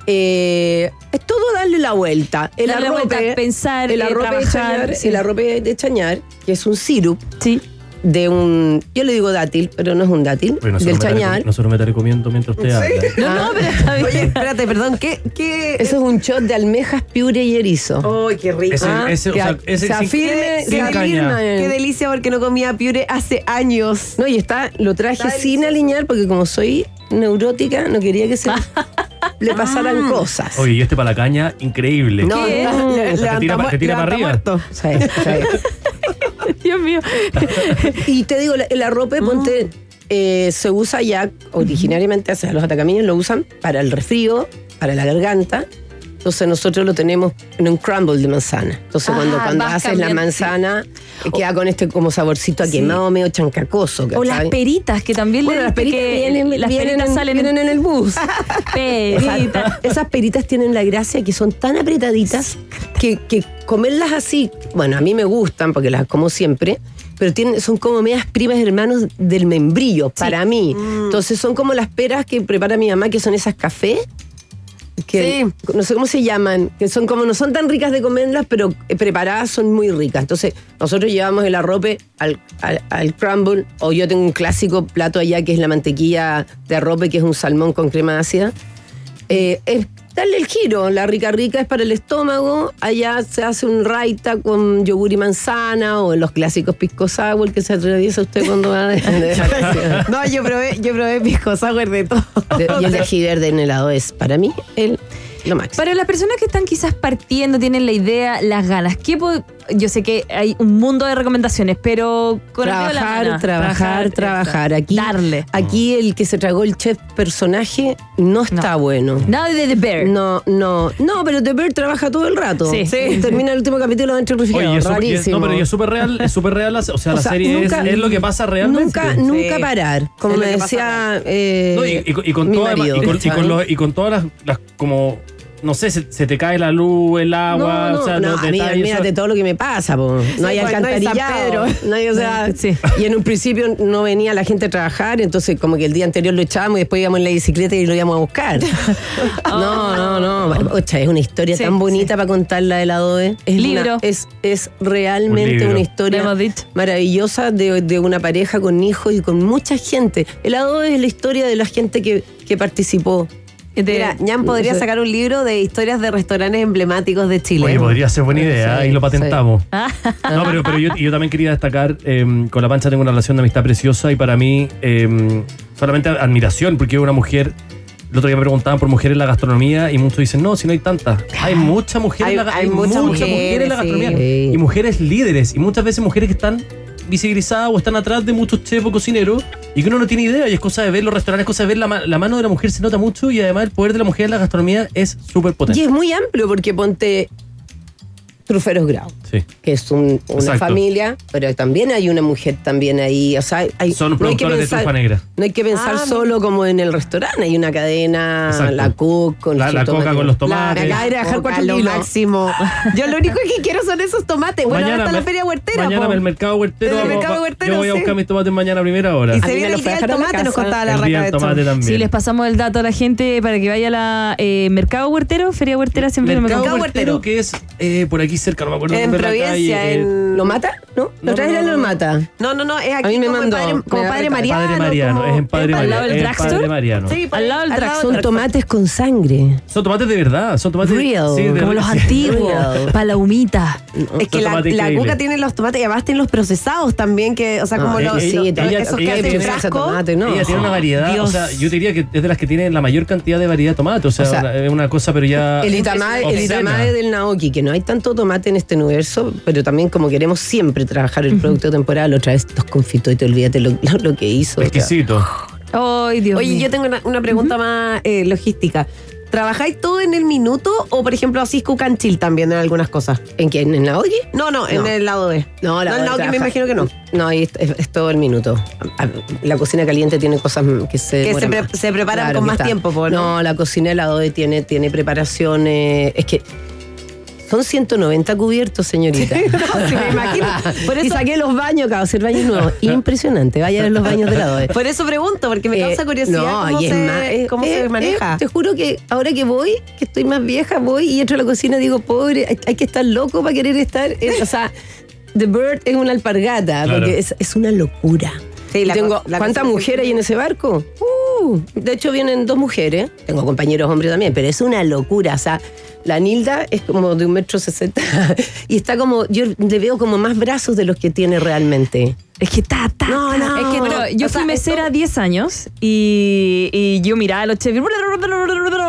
Speaker 11: Eh, es todo darle la vuelta. El
Speaker 9: Darle la
Speaker 11: arrope,
Speaker 9: vuelta, pensar,
Speaker 11: el
Speaker 9: eh,
Speaker 11: arrope de
Speaker 9: trabajar,
Speaker 11: chañar,
Speaker 9: sí.
Speaker 11: el arrope de chañar, que es un sirup
Speaker 9: Sí.
Speaker 11: De un, yo le digo dátil, pero no es un dátil,
Speaker 10: Oye,
Speaker 11: del chañar.
Speaker 10: nosotros me estaré comiendo mientras usted habla. ¿eh?
Speaker 9: No, no, pero está bien.
Speaker 8: Oye, espérate, perdón, ¿qué? qué?
Speaker 11: Eso es un shot de almejas, piure y erizo.
Speaker 8: ¡Ay, qué rico!
Speaker 10: Ese-
Speaker 11: Ah,
Speaker 10: ese, o
Speaker 11: que
Speaker 10: sea, ese
Speaker 11: se afirme, afirma
Speaker 8: Qué delicia porque no comía piure hace años.
Speaker 11: No, y está, lo traje
Speaker 8: Está
Speaker 11: sin
Speaker 8: delicioso.
Speaker 11: alinear porque como soy neurótica, no quería que se le pasaran
Speaker 8: Ah.
Speaker 11: cosas.
Speaker 10: Oye, y este para la caña, increíble.
Speaker 11: No,
Speaker 9: ¿Qué?
Speaker 11: no,
Speaker 8: Le-
Speaker 10: O sea, te tira pa- te para arriba.
Speaker 8: muerto.
Speaker 11: Sí, sí.
Speaker 9: Dios mío.
Speaker 11: Y te digo, la- el arrope, ponte, eh, se usa ya originariamente, o sea, los atacameños lo usan para el resfrío, para la garganta. Entonces nosotros lo tenemos en un crumble de manzana. Entonces
Speaker 9: Ah,
Speaker 11: cuando, cuando haces la manzana, queda con este como saborcito a
Speaker 9: Sí.
Speaker 11: quemado, medio chancacoso.
Speaker 9: O las peritas, que también
Speaker 11: Bueno,
Speaker 9: le
Speaker 11: las peritas
Speaker 9: que
Speaker 11: vienen,
Speaker 9: las
Speaker 11: vienen
Speaker 9: peritas
Speaker 11: en,
Speaker 9: salen
Speaker 11: vienen en el bus.
Speaker 9: peritas.
Speaker 11: Esas, peritas tienen la gracia que son tan apretaditas que, que comerlas así, bueno, a mí me gustan porque las como siempre, pero tienen, son como medias primas hermanos del membrillo, para mí. Entonces son como las peras que prepara mi mamá, que son esas café. Que no sé cómo se llaman, que son como no son tan ricas de comerlas, pero eh, preparadas son muy ricas. Entonces, nosotros llevamos el arrope al, al, al crumble, o yo tengo un clásico plato allá que es la mantequilla de arrope, que es un salmón con crema ácida. Eh, es darle el giro. La rica rica es para el estómago. Allá se hace un raita con yogur y manzana o en los clásicos pisco sour que se atraviesa usted cuando va de, de vacaciones.
Speaker 8: No, yo probé, yo probé pisco sour de todo.
Speaker 11: De- y el de ají verde en helado es para mí el, lo máximo.
Speaker 9: Para las personas que están quizás partiendo, tienen la idea, las ganas, ¿qué po- yo sé que hay un mundo de recomendaciones, pero con la
Speaker 11: trabajar, trabajar, trabajar. Aquí,
Speaker 9: Darle.
Speaker 11: aquí el que se tragó el chef personaje no está bueno.
Speaker 9: Nada de The Bear.
Speaker 11: No, no, no, pero The Bear trabaja todo el rato.
Speaker 9: Sí.
Speaker 11: Termina el último capítulo dentro del refrigerador. Rarísimo.
Speaker 10: no, pero y es súper real, es súper real, la- o sea,
Speaker 11: O
Speaker 10: la
Speaker 11: sea,
Speaker 10: serie es-
Speaker 11: nunca-
Speaker 10: es, lo que pasa realmente.
Speaker 11: Nunca, nunca
Speaker 8: Sí.
Speaker 11: parar. Como me decía. eh,
Speaker 10: No, y, y con- y con
Speaker 11: mi
Speaker 10: todo, además,
Speaker 11: marido,
Speaker 10: y, con, y
Speaker 11: ¿cachai?
Speaker 10: con los- y con todas las, las como, no sé, se, se te cae la luz, el agua,
Speaker 11: no, no,
Speaker 10: o sea,
Speaker 11: no,
Speaker 10: los
Speaker 11: a mí,
Speaker 10: detalles,
Speaker 11: mírate todo lo que me pasa, po. no hay
Speaker 8: no hay San
Speaker 11: alcantarillado. No hay, o sea,
Speaker 9: Sí.
Speaker 11: Y en un principio no venía la gente a trabajar, entonces como que el día anterior lo echábamos y después íbamos en la bicicleta y lo íbamos a buscar. no, no, no. Ocha, es una historia
Speaker 9: Sí,
Speaker 11: tan bonita para contarla del Adobe. Es
Speaker 9: Libro.
Speaker 11: una- es, es realmente una historia maravillosa de, de una pareja con hijos y con mucha gente. El Adobe es la historia de la gente que, que participó.
Speaker 9: De-
Speaker 8: Mira, Ñan podría sacar un libro de historias de restaurantes emblemáticos de Chile.
Speaker 10: Oye, podría ser buena idea
Speaker 11: Sí,
Speaker 10: y lo patentamos. No, pero, pero yo, yo también quería destacar, eh, con la pancha tengo una relación de amistad preciosa y para mí eh, solamente admiración, porque es una mujer, el otro día me preguntaban por mujeres en la gastronomía y muchos dicen, no, si no hay tantas. Hay muchas mujeres,
Speaker 8: Hay-
Speaker 10: en la,
Speaker 8: hay muchas
Speaker 10: muchas mujeres en la gastronomía
Speaker 11: sí.
Speaker 10: y mujeres líderes y muchas veces mujeres que están visibilizadas o están atrás de muchos chefs cocineros y que uno no tiene idea y es cosa de ver los restaurantes, es cosa de ver la, ma- la mano de la mujer se nota mucho y además el poder de la mujer en la gastronomía es súper
Speaker 11: Y
Speaker 10: potente.
Speaker 11: es muy amplio porque ponte Truferos Grau.
Speaker 10: Sí.
Speaker 11: que es un- una
Speaker 10: Exacto.
Speaker 11: familia, pero también hay una mujer también ahí. O sea, hay,
Speaker 10: Son
Speaker 11: no hay que
Speaker 10: productores de
Speaker 11: pensar-
Speaker 10: trufa negra.
Speaker 11: No hay que pensar
Speaker 8: Ah,
Speaker 11: solo como en el restaurante, hay una cadena,
Speaker 10: Exacto.
Speaker 11: la Cook con
Speaker 10: La- la Coca con los
Speaker 8: La-
Speaker 10: tomates.
Speaker 8: me
Speaker 11: acaba de cuatro
Speaker 8: lo
Speaker 11: kilos.
Speaker 8: máximo. Yo lo único que quiero son esos tomates. Bueno, ahora está la feria huertera.
Speaker 10: Mañana en el mercado huertero.
Speaker 8: El mercado huertero,
Speaker 10: Yo voy a
Speaker 8: sí.
Speaker 10: buscar mis tomates mañana a primera hora.
Speaker 8: Y se viene el día del
Speaker 11: dejar la
Speaker 8: tomate, nos contaba la raca de
Speaker 10: tomate también.
Speaker 9: Sí, les pasamos el dato a la gente para que vaya a la eh, Mercado Huertero, Feria Huertera, siempre me
Speaker 10: mercado
Speaker 8: Mercado
Speaker 10: huertero,
Speaker 8: Huertero.
Speaker 10: que es eh, por aquí cerca, no me acuerdo
Speaker 8: Providencia, en...
Speaker 11: ¿Lo mata? ¿No?
Speaker 10: No,
Speaker 11: ¿Lo traes
Speaker 10: no, no,
Speaker 11: lo
Speaker 10: no.
Speaker 11: mata?
Speaker 8: No, no, no, es aquí
Speaker 11: A mí me
Speaker 8: como
Speaker 11: mandó,
Speaker 8: padre, como padre. Mariano.
Speaker 10: Padre Mariano,
Speaker 8: como-
Speaker 10: es en Padre
Speaker 9: al lado
Speaker 10: Mariano.
Speaker 9: del
Speaker 10: Mariano.
Speaker 8: Sí,
Speaker 9: Al lado del drugstore.
Speaker 11: Son tomates con sangre.
Speaker 10: Son tomates de verdad, son tomates
Speaker 11: Real.
Speaker 10: sí, de-
Speaker 9: Como los
Speaker 10: sí.
Speaker 9: antiguos,
Speaker 11: Real.
Speaker 9: para la humita.
Speaker 8: Es que la, la cuca tiene los tomates y además tiene los procesados también, que, o sea,
Speaker 11: No,
Speaker 8: como
Speaker 10: ella-
Speaker 8: los,
Speaker 10: ella-
Speaker 8: esos
Speaker 10: ella-
Speaker 8: que hacen frasco.
Speaker 11: tomate, no.
Speaker 10: Ella tiene una variedad,
Speaker 8: Dios.
Speaker 10: o sea, yo diría que es de las que tienen la mayor cantidad de variedad de tomate, o sea, es una cosa, pero ya.
Speaker 11: El itamae del Naoki, que no hay tanto tomate en este universo, pero también como queremos siempre trabajar el producto temporal, otra vez estos confitos y te olvídate lo, lo- lo que hizo.
Speaker 10: Exquisito.
Speaker 9: Ay, Dios
Speaker 8: Oye,
Speaker 9: mío.
Speaker 8: yo tengo una, una pregunta más eh, logística. ¿Trabajáis todo en el minuto o, por ejemplo, así cucanchil también en algunas cosas?
Speaker 11: ¿En quién? ¿En Naoki?
Speaker 8: No, no, en el lado B.
Speaker 11: No, la
Speaker 8: No, que me imagino que no.
Speaker 11: No, ahí es, es- es todo el minuto. A- La cocina caliente tiene cosas que se
Speaker 8: Que se pre-
Speaker 11: más.
Speaker 8: se preparan
Speaker 11: Claro
Speaker 8: con más tiempo, po, ¿no?
Speaker 11: No, la cocina helado tiene, tiene preparaciones. Es que son 190 cubiertos, señorita.
Speaker 8: No, sí, me imagino. Por
Speaker 11: y
Speaker 8: eso,
Speaker 11: saqué los baños, acabo de hacer baños nuevos. Impresionante. Vaya a ver los baños de helado.
Speaker 8: por eso pregunto, porque me causa
Speaker 11: Eh,
Speaker 8: curiosidad
Speaker 11: no,
Speaker 8: cómo,
Speaker 11: y
Speaker 8: se,
Speaker 11: eh,
Speaker 8: cómo
Speaker 11: eh,
Speaker 8: se maneja.
Speaker 11: eh, te juro que ahora que voy, que estoy más vieja, voy y entro a la cocina y digo, pobre, hay, hay que estar loco para querer estar. eh, o sea, The Bird es una alpargata,
Speaker 10: Claro.
Speaker 11: porque es, es una locura.
Speaker 8: Sí,
Speaker 11: Y
Speaker 8: la
Speaker 11: tengo,
Speaker 8: la
Speaker 11: ¿Cuántas mujeres hay en ese barco? Uh, de hecho, vienen dos mujeres. Tengo compañeros hombres también, pero es una locura. O sea, la Nilda es como de un metro sesenta y está como, yo le veo como más brazos de los que tiene realmente.
Speaker 9: Es que ta, ta,
Speaker 11: No,
Speaker 9: ta.
Speaker 11: no.
Speaker 9: Es que bueno, yo
Speaker 11: O
Speaker 9: fui
Speaker 11: sea,
Speaker 9: mesera 10 años y, y yo miraba a los chefs,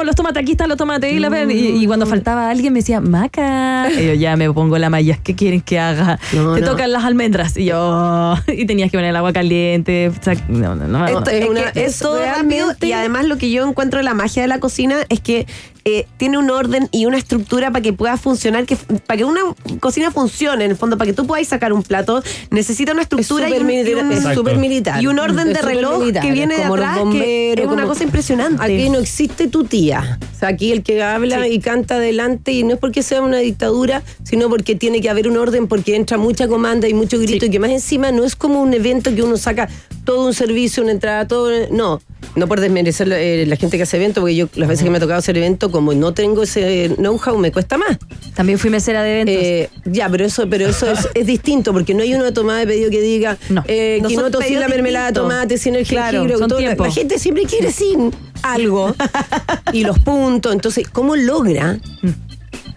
Speaker 9: los tomates, aquí están los tomates, y, la- y, y cuando faltaba alguien me decía, Maca, y yo ya me pongo la malla, ¿qué quieren que haga?
Speaker 11: No,
Speaker 9: Te tocan las almendras, y yo, y tenías que poner el agua caliente, o sea, no, no, no.
Speaker 11: Esto es
Speaker 8: Es
Speaker 11: una-
Speaker 8: que es
Speaker 11: es
Speaker 8: todo rápido y además lo que yo encuentro de la magia de la cocina es que eh, tiene un orden y una estructura para que pueda funcionar, que para que una cocina funcione, en el fondo, para que tú puedas sacar un plato, necesita una
Speaker 11: Es
Speaker 8: estructura y
Speaker 11: súper
Speaker 8: un, y
Speaker 11: militar,
Speaker 8: un-
Speaker 11: es súper militar.
Speaker 8: y un orden
Speaker 11: Es
Speaker 8: de reloj
Speaker 11: militar,
Speaker 8: que viene de atrás, que
Speaker 11: bomberos,
Speaker 8: es una cosa impresionante.
Speaker 11: Aquí no existe tu tía. O sea, aquí el que habla y canta adelante, y no es porque sea una dictadura, sino porque tiene que haber un orden, porque entra mucha comanda y mucho grito, y que más encima no es como un evento que uno saca todo un servicio, una entrada, todo. No, no por desmerecer eh, la gente que hace eventos, porque yo las veces que me ha tocado hacer como no tengo ese know-how, me cuesta más.
Speaker 9: También fui mesera de eventos.
Speaker 11: Eh, ya, pero eso, pero eso es, es distinto, porque no hay una tomada de pedido que diga
Speaker 9: No.
Speaker 11: eh,
Speaker 8: No
Speaker 11: quinoto sin la mermelada de tomate, sin el
Speaker 9: Claro,
Speaker 11: jengibre. todo- la, gente siempre quiere sin algo. y los puntos. Entonces, ¿cómo logra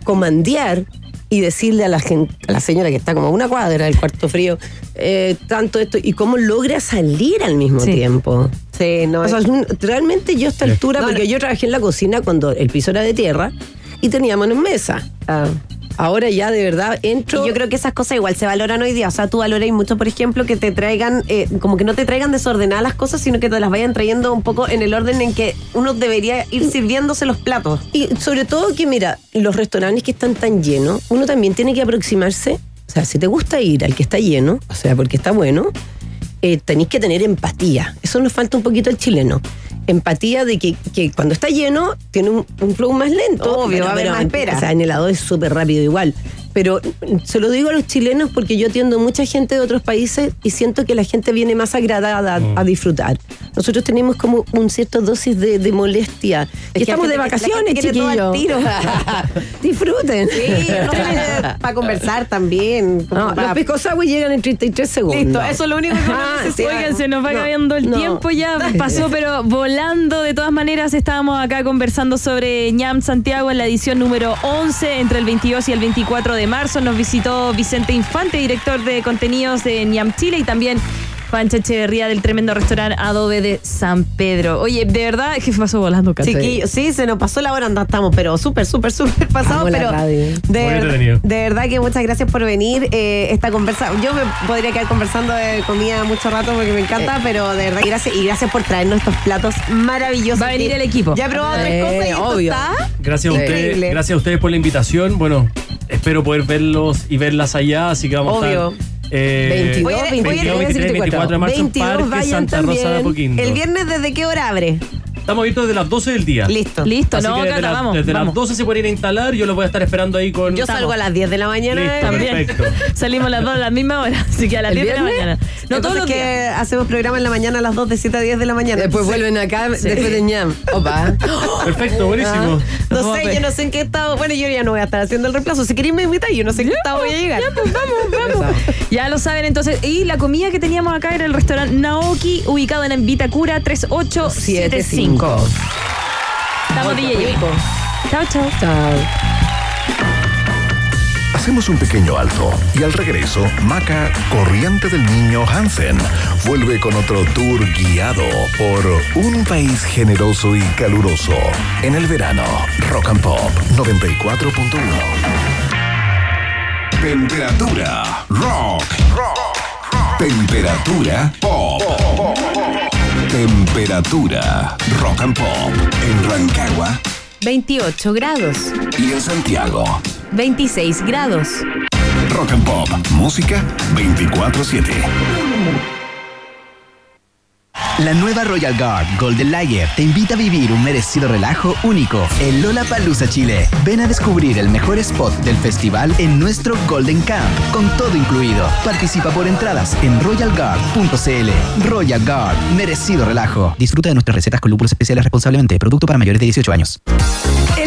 Speaker 11: comandear y decirle a la gente, a la señora que está como a una cuadra del cuarto frío, eh, tanto esto, y cómo logra salir al mismo
Speaker 9: Sí.
Speaker 11: tiempo?
Speaker 8: Sí, no,
Speaker 11: O sea, es un- realmente yo a esta altura,
Speaker 8: No,
Speaker 11: porque
Speaker 8: no.
Speaker 11: yo trabajé en la cocina cuando el piso era de tierra y teníamos en mesa. ah, Ahora ya de verdad entro.
Speaker 8: Y yo creo que esas cosas igual se valoran hoy día. O sea, tú valoras mucho, por ejemplo, que te traigan, eh, como que no te traigan desordenadas las cosas, sino que te las vayan trayendo un poco en el orden en que uno debería ir sirviéndose los platos.
Speaker 11: Y sobre todo que, mira, los restaurantes que están tan llenos, uno también tiene que aproximarse. O sea, si te gusta ir al que está lleno, o sea, porque está bueno, eh, tenéis que tener empatía. Eso nos falta un poquito al chileno. Empatía de que, que cuando está lleno tiene un, un flow más lento.
Speaker 8: Obvio, va a haber más
Speaker 11: en-
Speaker 8: espera.
Speaker 11: O sea, en helado es súper rápido igual. Pero se lo digo a los chilenos porque yo atiendo mucha gente de otros países y siento que la gente viene más agradada a,
Speaker 8: Mm.
Speaker 11: a disfrutar. Nosotros tenemos como un cierto dosis de, de molestia.
Speaker 8: Es
Speaker 11: y
Speaker 8: que
Speaker 11: estamos de vacaciones, chiquillos. Disfruten.
Speaker 8: Sí, para conversar también.
Speaker 11: No,
Speaker 8: pa-
Speaker 11: los llegan en 33 segundos.
Speaker 8: Listo, eso es lo único que
Speaker 11: Ah, sí.
Speaker 9: Oigan, se nos va
Speaker 11: No,
Speaker 9: acabando el
Speaker 11: no.
Speaker 9: tiempo ya, pasó pero volando. De todas maneras, estábamos acá conversando sobre ñam Santiago en la edición número 11, entre el 22 y el 24 de marzo. Nos visitó Vicente Infante, director de contenidos de ñam Chile y también Pancha Echeverría del tremendo restaurante Adobe de San Pedro. Oye, de verdad, que pasó volando casi.
Speaker 8: Sí, se nos pasó la hora, anda- estamos, pero súper, súper, súper.
Speaker 11: Amo la
Speaker 8: Pero
Speaker 11: radio.
Speaker 8: de,
Speaker 10: entretenido.
Speaker 8: de verdad que muchas gracias por venir. eh, esta conversa, yo me podría quedar conversando de comida mucho rato porque me encanta, pero de verdad, gracias y gracias por traernos estos platos maravillosos.
Speaker 9: Va a venir el equipo.
Speaker 8: Ya he probado tres
Speaker 11: Eh,
Speaker 8: cosas y esto
Speaker 11: obvio.
Speaker 8: está
Speaker 10: Gracias a, ustedes, gracias a ustedes por la invitación. Bueno, espero poder verlos y verlas allá, así que vamos
Speaker 8: Obvio.
Speaker 10: a estar. Eh,
Speaker 11: 22,
Speaker 10: 22, 23, 24 de marzo en
Speaker 11: 22
Speaker 10: Parque
Speaker 11: vayan
Speaker 10: Santa Rosa de. Apoquindo.
Speaker 8: El viernes, ¿desde qué hora abre?
Speaker 10: Estamos abiertos desde las 12 del día.
Speaker 8: Listo.
Speaker 9: Listo,
Speaker 10: Así
Speaker 9: no,
Speaker 10: que desde,
Speaker 9: Cata, vamos.
Speaker 10: desde
Speaker 9: vamos.
Speaker 10: las 12 se pueden ir a instalar. Yo los voy a estar esperando ahí con.
Speaker 8: Yo salgo a las 10 de la mañana.
Speaker 10: Listo,
Speaker 9: También.
Speaker 10: Perfecto.
Speaker 9: Salimos las dos a la misma hora, así que a las
Speaker 11: ¿El
Speaker 9: 10 de la
Speaker 11: viernes?
Speaker 9: mañana. No todos los
Speaker 8: que
Speaker 9: días.
Speaker 8: hacemos programa en la mañana a las 2 de 7 a 10 de la mañana.
Speaker 11: Después vuelven acá después de ñam. Opa.
Speaker 10: Perfecto, buenísimo.
Speaker 8: No
Speaker 9: Vamos a
Speaker 8: sé, yo no sé en qué estado. Bueno, yo ya no voy a estar haciendo el reemplazo. Si queréis me invitáis, yo no sé en qué estado voy a llegar.
Speaker 9: pues, vamos, vamos. Ya lo saben entonces. Y la comida que teníamos acá era el restaurante Naoki, ubicado en Vitacura 3875. Estamos DJ. Chao, chao.
Speaker 11: Chao.
Speaker 1: Hacemos un pequeño alto y al regreso, Maca, corriente del niño Hansen, vuelve con otro tour guiado por un país generoso y caluroso. En el verano, Rock and Pop 94.1. Temperatura rock. Temperatura pop. Temperatura rock and pop en Rancagua
Speaker 4: 28 grados,
Speaker 1: y en Santiago.
Speaker 4: 26 grados.
Speaker 1: Rock and Pop, música 24/7.
Speaker 3: La nueva Royal Guard Golden Lager te invita a vivir un merecido relajo único en Lola Palusa, Chile. Ven a descubrir el mejor spot del festival en nuestro Golden Camp, con todo incluido. Participa por entradas en royalguard.cl. Royal Guard, merecido relajo. Disfruta de nuestras recetas con lúpulos especiales responsablemente. Producto para mayores de 18 años.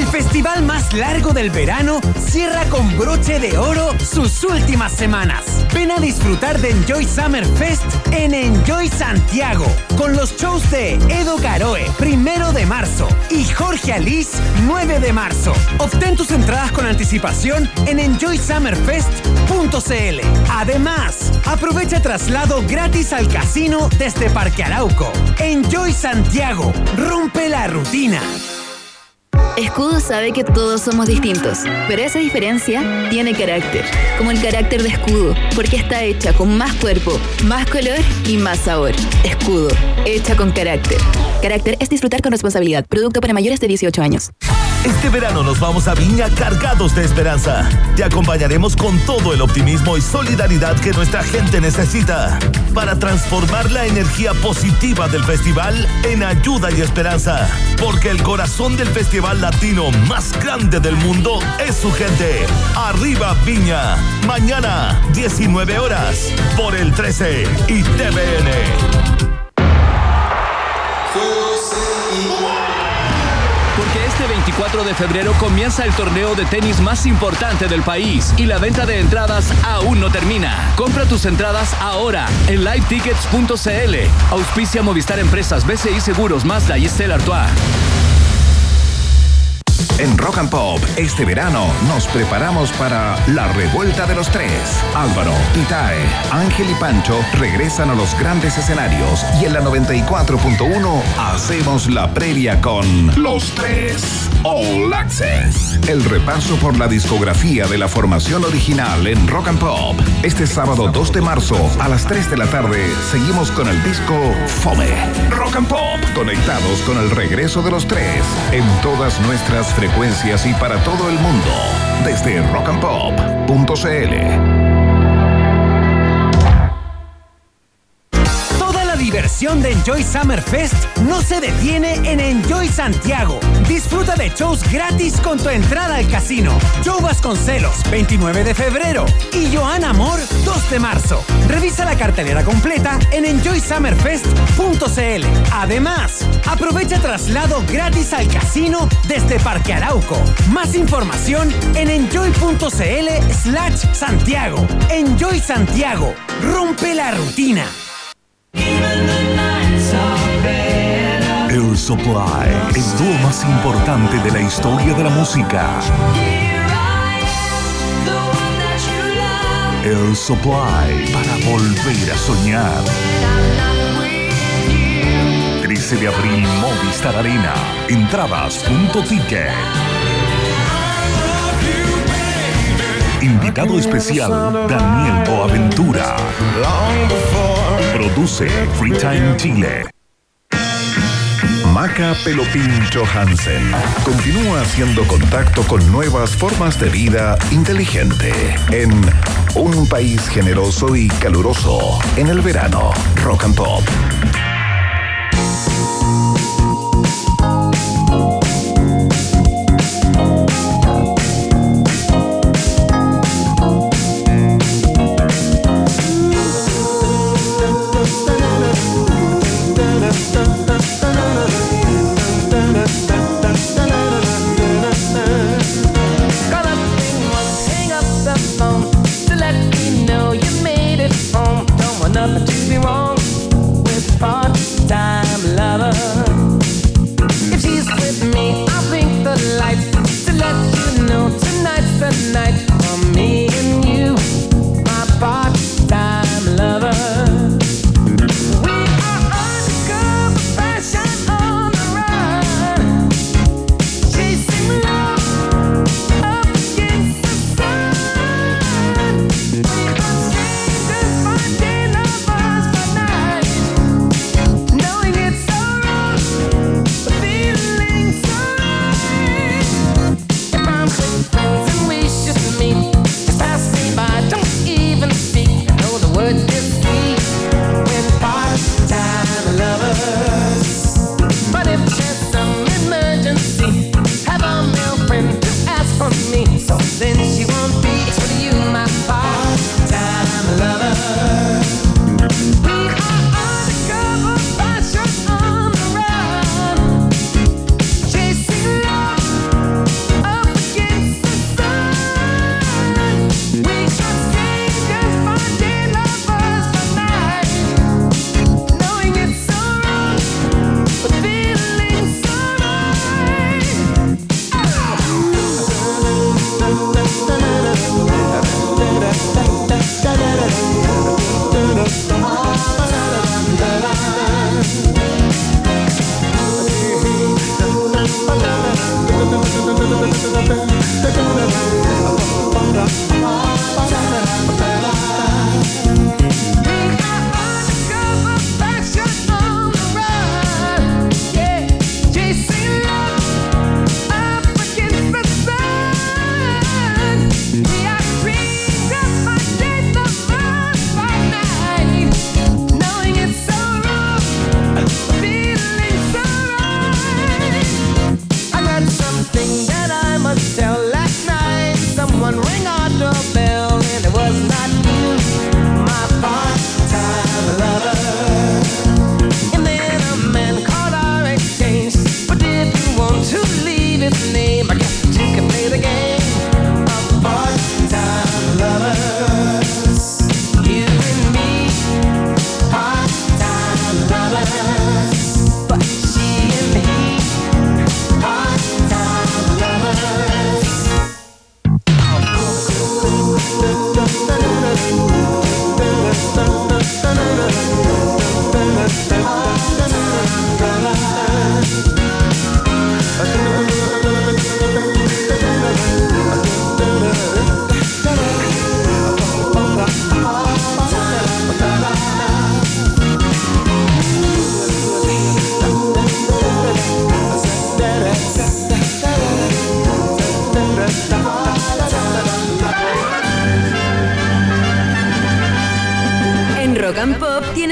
Speaker 6: El festival más largo del verano cierra con broche de oro sus últimas semanas. Ven a disfrutar de Enjoy Summer Fest en Enjoy Santiago, con los shows de Edo Caroe, primero de marzo, y Jorge Alice, 9 de marzo. Obtén tus entradas con anticipación en enjoysummerfest.cl. Además, aprovecha traslado gratis al casino desde Parque Arauco. Enjoy Santiago, rompe la rutina.
Speaker 4: Escudo sabe que todos somos distintos, pero esa diferencia tiene carácter, como el carácter de Escudo, porque está hecha con más cuerpo, más color y más sabor. Escudo, hecha con carácter. Carácter es disfrutar con responsabilidad. Producto para mayores de 18 años.
Speaker 5: Este verano nos vamos a Viña cargados de esperanza. Te acompañaremos con todo el optimismo y solidaridad que nuestra gente necesita para transformar la energía positiva del festival en ayuda y esperanza. Porque el corazón del festival latino más grande del mundo es su gente. Arriba Viña. Mañana, 19 horas, por el 13 y TVN.
Speaker 12: Este 24 de febrero comienza el torneo de tenis más importante del país y la venta de entradas aún no termina. Compra tus entradas ahora en livetickets.cl. Auspicia Movistar Empresas, BCI Seguros, Mazda y Stella Artois.
Speaker 1: En Rock and Pop, este verano nos preparamos para la revuelta de los tres. Álvaro, Itae, Ángel y Pancho regresan a los grandes escenarios y en la 94.1 hacemos la previa con Los Tres All Access. El repaso por la discografía de la formación original en Rock and Pop. Este sábado 2 de marzo a las 3 de la tarde seguimos con el disco Fome. Rock and Pop, conectados con el regreso de los tres en todas nuestras frecuencias y para todo el mundo. Desde rockandpop.cl.
Speaker 6: diversión de Enjoy Summer Fest no se detiene en Enjoy Santiago. Disfruta de shows gratis con tu entrada al casino. Joe Vasconcelos, 29 de febrero. Y Joana Amor, 2 de marzo. Revisa la cartelera completa en enjoysummerfest.cl. Además, aprovecha traslado gratis al casino desde Parque Arauco. Más información en enjoy.cl slash Santiago. Enjoy Santiago. Rompe la rutina.
Speaker 7: Air Supply, el dúo más importante de la historia de la música. Air Supply, para volver a soñar. 13 de abril, Movistar Arena. Entradas.ticket. Invitado especial, Daniel Boaventura. Produce Freetime Chile.
Speaker 1: Maca Pelopincho Hansen continúa haciendo contacto con nuevas formas de vida inteligente en un país generoso y caluroso en el verano. Rock and Pop.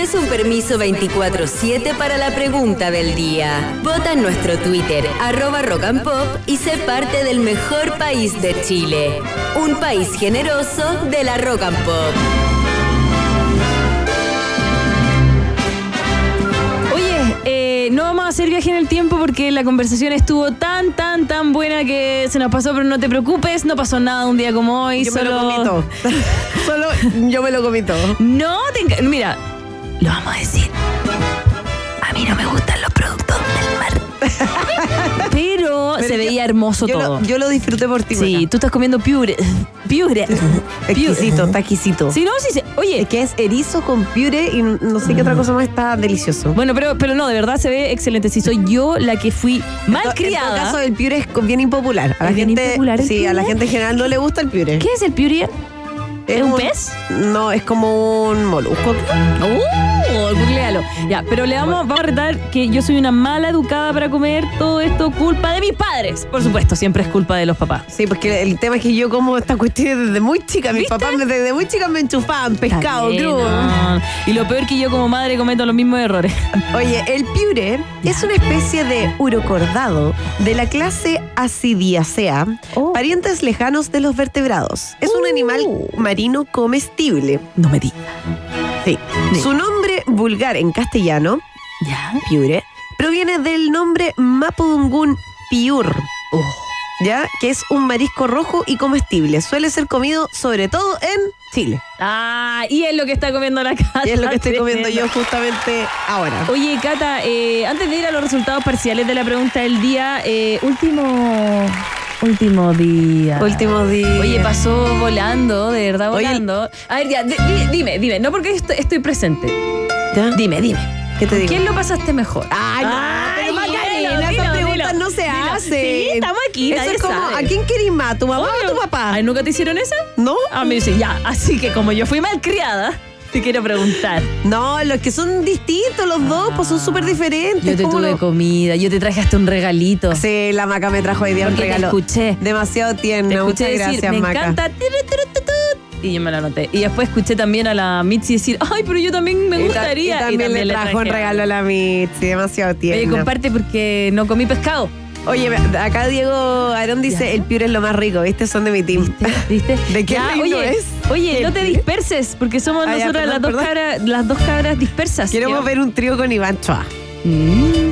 Speaker 13: Tienes un permiso 24-7 para la pregunta del día. Vota en nuestro Twitter, arroba rock and pop, y sé parte del mejor país de Chile. Un país generoso de la rock and pop.
Speaker 9: Oye, eh, no vamos a hacer viaje en el tiempo porque la conversación estuvo tan, tan, tan buena que se nos pasó, pero no te preocupes, no pasó nada un día como hoy.
Speaker 8: Yo me
Speaker 9: solo...
Speaker 8: lo comí todo. Solo yo me lo comí todo.
Speaker 9: No, te mira, lo vamos a decir. A mí no me gustan los productos del mar. Pero,
Speaker 8: Pero
Speaker 9: se
Speaker 8: yo-
Speaker 9: veía hermoso
Speaker 8: yo
Speaker 9: todo.
Speaker 8: Lo, yo lo disfruté por ti.
Speaker 9: sí, tú estás comiendo piure. Piure.
Speaker 8: Exquisito, está exquisito.
Speaker 9: Sí, no, sí, sí. Oye,
Speaker 8: Es que es erizo con piure y no sé qué otra cosa más está delicioso.
Speaker 9: bueno, pero, pero no, de verdad se ve excelente. Si soy yo la que fui mal
Speaker 8: En todo
Speaker 9: criada.
Speaker 8: caso, el piure es bien impopular. A la
Speaker 9: ¿Es bien
Speaker 8: gente,
Speaker 9: impopular el
Speaker 8: sí, a la gente en general no le gusta el piure.
Speaker 9: ¿Qué es el piure? ¿Es un pez?
Speaker 8: No, es como un molusco.
Speaker 9: ¡Oh! Googlealo. Ya, pero le vamos, vamos a retar que yo soy una mala educada para comer. Todo esto culpa de mis padres. Por supuesto, siempre es culpa de los papás.
Speaker 8: Sí, porque el tema es que yo como esta cuestión desde muy chica. Mis
Speaker 9: ¿Viste?
Speaker 8: papás desde muy chica me enchufaban pescado
Speaker 9: bien,
Speaker 8: crudo.
Speaker 9: no. Y lo peor que yo como madre cometo los mismos errores.
Speaker 8: Oye, el piure es una especie de urocordado de la clase Acidiacea,
Speaker 9: Oh.
Speaker 8: parientes lejanos de los vertebrados. Es un animal marino comestible.
Speaker 9: No me digas.
Speaker 8: Sí. Su nombre vulgar en castellano,
Speaker 9: Ya.
Speaker 8: piure, proviene del nombre mapudungun piur. ¿Ya? Que es un marisco rojo y comestible. Suele ser comido sobre todo en Chile.
Speaker 9: Ah, y es lo que está comiendo la Cata.
Speaker 8: Y es lo que estoy comiendo yo justamente ahora.
Speaker 9: Oye, Cata, eh, antes de ir a los resultados parciales de la pregunta del día, eh, último. Último día.
Speaker 8: Último día.
Speaker 9: Oye, pasó volando, de verdad
Speaker 8: Oye,
Speaker 9: volando. A ver, ya, di- di- dime, dime, no porque estoy, estoy presente.
Speaker 8: ¿Ya?
Speaker 9: Dime, dime.
Speaker 8: ¿Qué te digo?
Speaker 9: ¿Quién lo pasaste mejor?
Speaker 8: Ay, no, pero Macarena, esas preguntas no se hacen.
Speaker 9: Sí, estamos aquí,
Speaker 8: Eso es como,
Speaker 9: sabe.
Speaker 8: ¿a quién querís más? ¿Tu mamá o tu papá?
Speaker 9: Ay, ¿nunca te hicieron esa?
Speaker 8: ¿No?
Speaker 9: A mí sí, ya. Así que como yo fui malcriada, te quiero preguntar.
Speaker 8: No, los que son distintos, los dos, pues son súper diferentes.
Speaker 9: Yo te
Speaker 8: ¿Cómo
Speaker 9: tuve comida, yo te traje hasta un regalito.
Speaker 8: Sí, la Maca me trajo hoy día un
Speaker 9: Porque te
Speaker 8: regalo.
Speaker 9: escuché.
Speaker 8: Demasiado
Speaker 9: Te
Speaker 8: tierno.
Speaker 9: escuché
Speaker 8: Muchas
Speaker 9: decir,
Speaker 8: gracias,
Speaker 9: me
Speaker 8: Maca.
Speaker 9: encanta. tiru, tiru, tu, tu", Y yo me la anoté. Y después escuché también a la Mitzi decir, ay, pero yo también me
Speaker 8: Y ta-
Speaker 9: gustaría.
Speaker 8: Y también, le trajo un regalo a la Mitzi, demasiado tierno.
Speaker 9: Oye, comparte porque no comí pescado.
Speaker 8: Oye, acá Diego Aarón dice,
Speaker 9: Ya.
Speaker 8: el piure es lo más rico, ¿viste? Son de mi team.
Speaker 9: ¿Viste?
Speaker 8: ¿De qué
Speaker 9: Ya, oye,
Speaker 8: es?
Speaker 9: Oye, no te disperses, porque somos
Speaker 8: Ah, ya,
Speaker 9: nosotras
Speaker 8: perdón,
Speaker 9: las, dos cabras, las dos cabras dispersas.
Speaker 8: Queremos ver un trío con Iván Choa.
Speaker 9: Mm,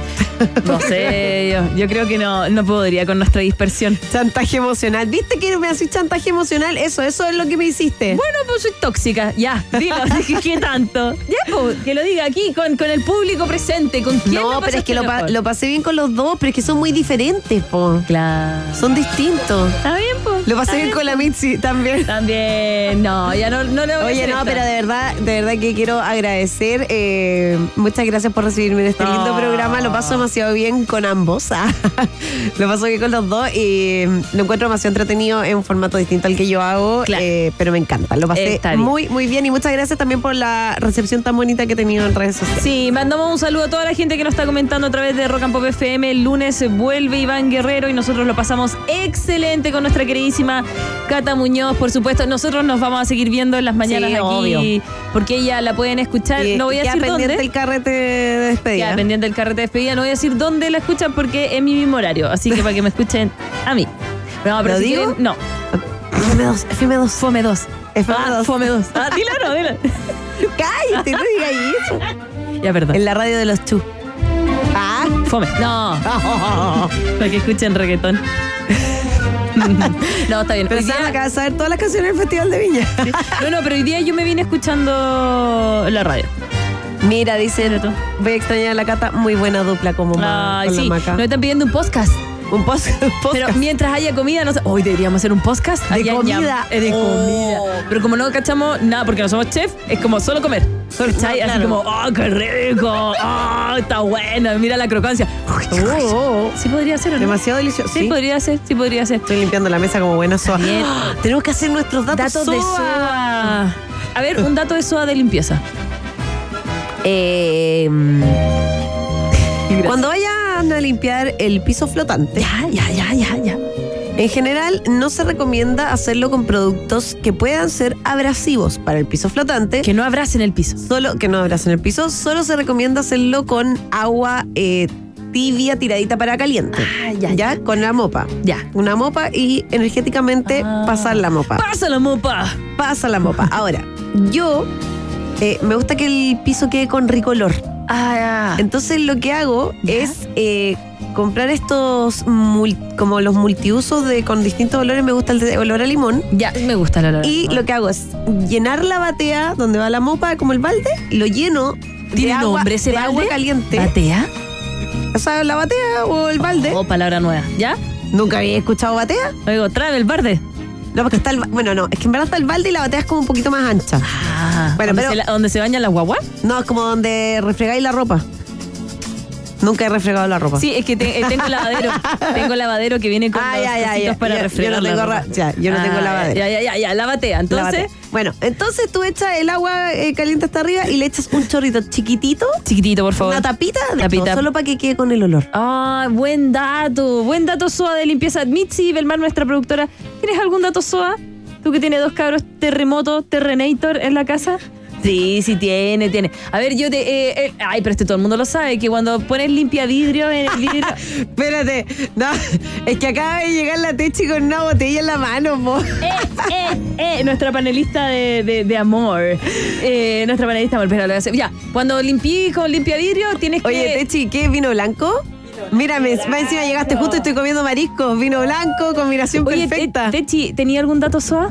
Speaker 9: no sé, yo, yo creo que no, no podría con nuestra dispersión.
Speaker 8: Chantaje emocional. ¿Viste que me haces chantaje emocional? Eso, eso es lo que me hiciste.
Speaker 9: Bueno, pues soy tóxica, ya, dilo, dije, ¿qué tanto? Ya, pues, que lo diga aquí, con, con el público presente, con quién
Speaker 8: No,
Speaker 9: lo
Speaker 8: pero es que lo, pa- lo pasé bien con los dos, pero es que son muy diferentes, po.
Speaker 9: Claro.
Speaker 8: Son distintos.
Speaker 9: Está bien, pues.
Speaker 8: Lo pasé bien con la Mitzi también.
Speaker 9: También, no, ya no, no le voy a
Speaker 8: Oye, no, pero de verdad, de verdad que quiero agradecer. eh, muchas gracias por recibirme en este lindo
Speaker 9: No.
Speaker 8: programa. Lo paso demasiado bien con ambos. ah. lo paso bien con los dos y mm, lo encuentro demasiado entretenido en un formato distinto al que yo hago.
Speaker 9: Claro.
Speaker 8: eh, pero me encanta. Lo pasé
Speaker 9: Está
Speaker 8: muy, muy bien. Y muchas gracias también por la recepción tan bonita que he tenido en redes sociales.
Speaker 9: Sí, mandamos un saludo a toda la gente que nos está comentando a través de Rock and Pop FM. El lunes vuelve Iván Guerrero y nosotros lo pasamos excelente con nuestra queridísima Cata Muñoz, por supuesto. Nosotros nos vamos a seguir viendo en las mañanas
Speaker 8: Sí,
Speaker 9: aquí
Speaker 8: obvio.
Speaker 9: porque ella la pueden escuchar.
Speaker 8: Y-
Speaker 9: no voy a decir
Speaker 8: pendiente
Speaker 9: dónde.
Speaker 8: el carrete de despedida.
Speaker 9: Queda pendiente el carrete de despedida. No voy a decir dónde la escuchan porque es mi mismo horario. Así que para que me escuchen a mí. No, pero
Speaker 8: ¿Lo
Speaker 9: si
Speaker 8: digo?
Speaker 9: quieren- no.
Speaker 8: FM2, FM2.
Speaker 9: Fome 2.
Speaker 8: FM2.
Speaker 9: Ah, Fome 2. Ah, dilo no, dilo.
Speaker 8: Cállate, no digas eso.
Speaker 9: Ya, perdón.
Speaker 8: En la radio de los chu. Ah.
Speaker 9: Fome. No. Para que escuchen reggaetón. no, está bien.
Speaker 8: Se
Speaker 9: día-
Speaker 8: a saber todas las canciones del Festival de Viña.
Speaker 9: No, no, pero hoy día yo me vine escuchando la radio.
Speaker 8: Mira, dice, voy a extrañar a la Cata, muy buena dupla como
Speaker 9: Ay,
Speaker 8: con
Speaker 9: sí.
Speaker 8: la Maca.
Speaker 9: Nos están pidiendo un podcast.
Speaker 8: Un podcast.
Speaker 9: Pero mientras haya comida, no sé. Hoy deberíamos hacer un podcast.
Speaker 8: De
Speaker 9: Allá
Speaker 8: comida.
Speaker 9: Ñam. Eh, de
Speaker 8: Oh.
Speaker 9: comida. Pero como no cachamos nada, porque no somos chef, es como solo comer. ¿Cachai?
Speaker 8: no,
Speaker 9: Así como, ¡oh, qué rico! ¡Oh, está bueno! Mira la crocancia.
Speaker 8: Oh, oh.
Speaker 9: Sí podría ser, ¿o no?
Speaker 8: Demasiado delicioso.
Speaker 9: Sí,
Speaker 8: Sí,
Speaker 9: podría ser, sí podría ser.
Speaker 8: Estoy limpiando la mesa como buena soa. ¡Ah! Tenemos que hacer nuestros datos,
Speaker 9: Datos de
Speaker 8: SOA.
Speaker 9: SOA. A ver, un dato de SOA de limpieza.
Speaker 8: Eh, cuando vayan a limpiar el piso flotante,
Speaker 9: Ya, ya, ya, ya, ya.
Speaker 8: En general, no se recomienda hacerlo con productos que puedan ser abrasivos para el piso flotante.
Speaker 9: Que no abracen el piso.
Speaker 8: Solo que no abracen el piso. Solo se recomienda hacerlo con agua eh, tibia tiradita para caliente.
Speaker 9: Ah, ya, ya.
Speaker 8: Con la mopa.
Speaker 9: Ya.
Speaker 8: Una mopa y energéticamente
Speaker 9: Ah.
Speaker 8: pasar la mopa.
Speaker 9: ¡Pasa la mopa!
Speaker 8: Pasa la mopa. Ahora, yo eh, me gusta que el piso quede con ricolor.
Speaker 9: Ah,
Speaker 8: Entonces lo que hago
Speaker 9: Ya.
Speaker 8: es eh, comprar estos mul- como los multiusos de con distintos olores. Me gusta el de olor a limón.
Speaker 9: ya, me gusta la olor.
Speaker 8: Y lo que hago es llenar la batea donde va la mopa, como el balde, lo lleno
Speaker 9: ¿Tiene
Speaker 8: de agua,
Speaker 9: nombre ese
Speaker 8: de
Speaker 9: balde?
Speaker 8: agua caliente.
Speaker 9: ¿Batea?
Speaker 8: O sea, la batea o el balde.
Speaker 9: Oh, palabra nueva. ¿Ya?
Speaker 8: Nunca había escuchado batea.
Speaker 9: Luego, trae el barde.
Speaker 8: No, porque está el, bueno, no, es que en verdad está el balde y la batea es como un poquito más ancha.
Speaker 9: Ah,
Speaker 8: Bueno,
Speaker 9: ¿dónde,
Speaker 8: pero-
Speaker 9: se la- ¿Dónde se bañan las guaguas?
Speaker 8: No, es como donde refregáis la ropa. Nunca he refregado la ropa.
Speaker 9: Sí, es que te- eh, tengo lavadero. tengo lavadero que viene con
Speaker 8: Ah,
Speaker 9: los
Speaker 8: ya.
Speaker 9: para
Speaker 8: Yo-
Speaker 9: refregar
Speaker 8: yo no
Speaker 9: la
Speaker 8: tengo
Speaker 9: ropa.
Speaker 8: ra- ya, yo no tengo
Speaker 9: Ah,
Speaker 8: lavadero.
Speaker 9: Ya, ya, ya, ya, la.
Speaker 8: La
Speaker 9: Entonces.
Speaker 8: Bueno, entonces tú echas el agua eh, caliente hasta arriba y le echas un chorrito chiquitito,
Speaker 9: chiquitito, por favor.
Speaker 8: una tapita, de
Speaker 9: Tapita.
Speaker 8: todo, solo para que quede con el olor.
Speaker 9: Ah, buen dato. Buen dato SOA de limpieza. Mitzi Belmar, nuestra productora. ¿Tienes algún dato SOA? Tú que tienes dos cabros terremoto, Terrenator en la casa. Sí, sí tiene, tiene. A ver, yo te... eh, eh, ay, pero este todo el mundo lo sabe, que cuando pones limpia vidrio en el vidrio...
Speaker 8: Espérate, no, es que acaba de llegar la Techi con una botella en la mano, po.
Speaker 9: eh, eh, eh, nuestra panelista de, de- de amor. Eh, nuestra panelista de amor, pero lo voy a hacer. Ya, cuando limpié con limpia vidrio, tienes
Speaker 8: Oye,
Speaker 9: que...
Speaker 8: Techi, ¿qué vino blanco? Mírame, más encima llegaste justo y estoy comiendo mariscos. Vino blanco, combinación
Speaker 9: Oye,
Speaker 8: perfecta.
Speaker 9: Te- Techi, ¿tenía algún dato SOA?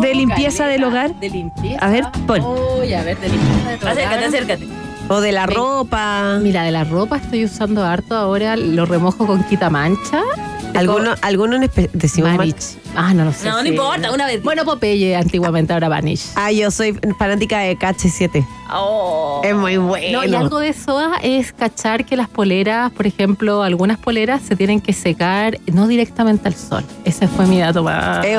Speaker 9: ¿De limpieza del hogar?
Speaker 14: De limpieza.
Speaker 9: A ver, pon.
Speaker 14: Uy, a ver, de limpieza del
Speaker 9: Acércate,
Speaker 14: hogar.
Speaker 9: acércate.
Speaker 8: o de la
Speaker 14: Ven.
Speaker 8: ropa.
Speaker 14: Mira, de la ropa estoy usando harto ahora, lo remojo con quitamancha.
Speaker 8: ¿Alguno, alguno decimos
Speaker 14: Vanish. Ah, no lo sé.
Speaker 9: No, no
Speaker 14: sí.
Speaker 9: importa, una vez.
Speaker 14: Bueno, Popeye antiguamente, ahora Vanish.
Speaker 8: Ah, yo soy fanática de KH7.
Speaker 9: Oh.
Speaker 8: Es muy bueno.
Speaker 14: No, y algo de SOA es cachar que las poleras, por ejemplo, algunas poleras se tienen que secar no directamente al sol. Ese fue mi dato más.
Speaker 8: Es,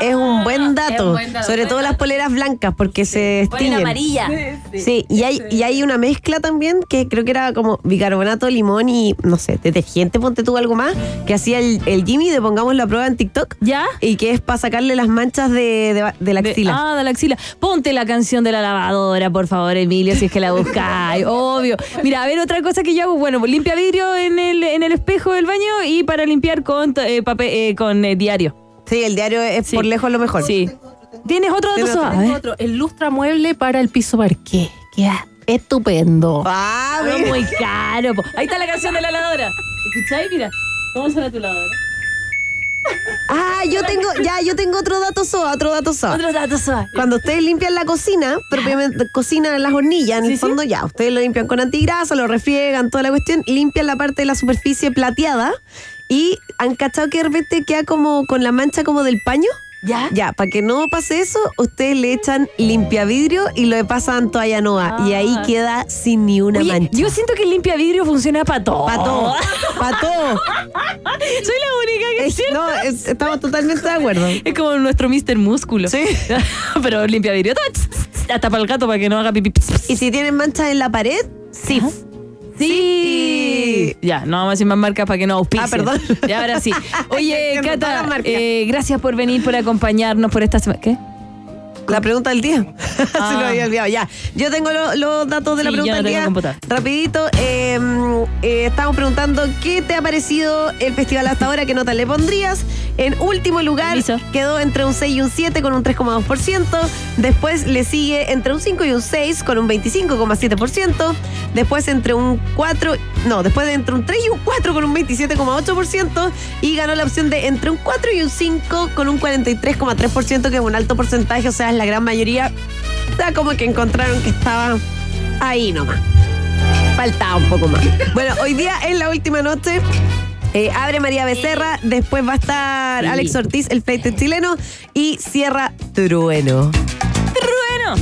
Speaker 8: es un buen dato.
Speaker 14: Es un buen dato.
Speaker 8: Sobre todo las poleras blancas, porque se
Speaker 9: Ponen
Speaker 8: estiñen.
Speaker 9: amarilla.
Speaker 8: Sí, y hay, y hay una mezcla también que creo que era como bicarbonato, limón y, no sé, detergente, ponte tú algo más, que hacía el, el Jimmy de Pongamos la Prueba en TikTok.
Speaker 9: ¿Ya?
Speaker 8: Y que es para sacarle las manchas de, de, de la
Speaker 9: De-
Speaker 8: axila.
Speaker 9: ah, de la axila. Ponte la canción de la lavadora, por favor, Emilio, si es que la buscáis. Obvio. Mira, a ver, otra cosa que yo hago, bueno, limpia vidrio en el, en el espejo del baño y para limpiar con eh, papel, eh, con eh, diario.
Speaker 8: Sí, el diario es
Speaker 9: Sí.
Speaker 8: por lejos lo mejor.
Speaker 9: Sí. ¿Tienes otro dato?
Speaker 8: ¿Tienes
Speaker 9: Soa?
Speaker 8: otro?
Speaker 14: El lustra mueble para el piso parqué. Que es estupendo.
Speaker 8: Ah, mira.
Speaker 9: muy caro. po. Ahí está la canción de la lavadora. ¿Escucháis? Mira. ¿Cómo suena tu lavadora?
Speaker 8: Ah, yo tengo, ya, yo tengo otro dato soa, otro dato soa.
Speaker 9: Otro dato Soa.
Speaker 8: Cuando ustedes limpian la cocina, propiamente cocina en las hornillas, en
Speaker 9: Sí,
Speaker 8: el
Speaker 9: sí.
Speaker 8: fondo ya, ustedes lo limpian con antigrasa, lo refriegan, toda la cuestión, limpian la parte de la superficie plateada y han cachado que de repente queda como con la mancha como del paño.
Speaker 9: ¿Ya?
Speaker 8: Ya, para que no pase eso, ustedes le echan limpia vidrio y lo pasan toalla nueva. Y ahí
Speaker 9: Ah.
Speaker 8: queda sin ni una
Speaker 9: Oye,
Speaker 8: mancha.
Speaker 9: yo siento que el limpia vidrio funciona para todo.
Speaker 8: Pa' todo, pa' todo.
Speaker 9: Soy la única que
Speaker 8: Es-
Speaker 9: siento.
Speaker 8: no, es- estamos totalmente de acuerdo.
Speaker 9: Es como nuestro Mr. Músculo.
Speaker 8: Sí.
Speaker 9: Pero limpia vidrio. Hasta para el gato para que no haga pipí.
Speaker 8: Y si tienen manchas en la pared, sí.
Speaker 9: Sí. Ya, no vamos a decir más marcas para que no auspicien.
Speaker 8: Ah, perdón.
Speaker 9: Ya, ahora sí. Oye, Cata, eh, gracias por venir, por acompañarnos por esta semana. ¿Qué?
Speaker 8: La pregunta del día. Se
Speaker 9: Ah.
Speaker 8: lo había olvidado. Ya. Yo tengo lo- los datos de la
Speaker 9: Sí,
Speaker 8: pregunta
Speaker 9: yo no
Speaker 8: del día. Rapidito. eh, eh, estamos preguntando qué te ha parecido el festival hasta ahora, qué nota le pondrías. En último lugar quedó entre un 6 y un 7 con un 3,2%. Después le sigue entre un 5 y un 6 con un 25,7%. Después entre un 4, no, después de entre un 3 y un 4 con un 27,8%. Y ganó la opción de entre un 4 y un 5 con un 43,3%, que es un alto porcentaje, o sea, es la gran mayoría. Sea, como que encontraron que estaba ahí nomás. Faltaba un poco más. Bueno, hoy día es la última noche. Eh, abre María Becerra, después va a estar
Speaker 9: Sí.
Speaker 8: Alex Ortiz, el flight chileno, y cierra Trueno.
Speaker 9: Trueno.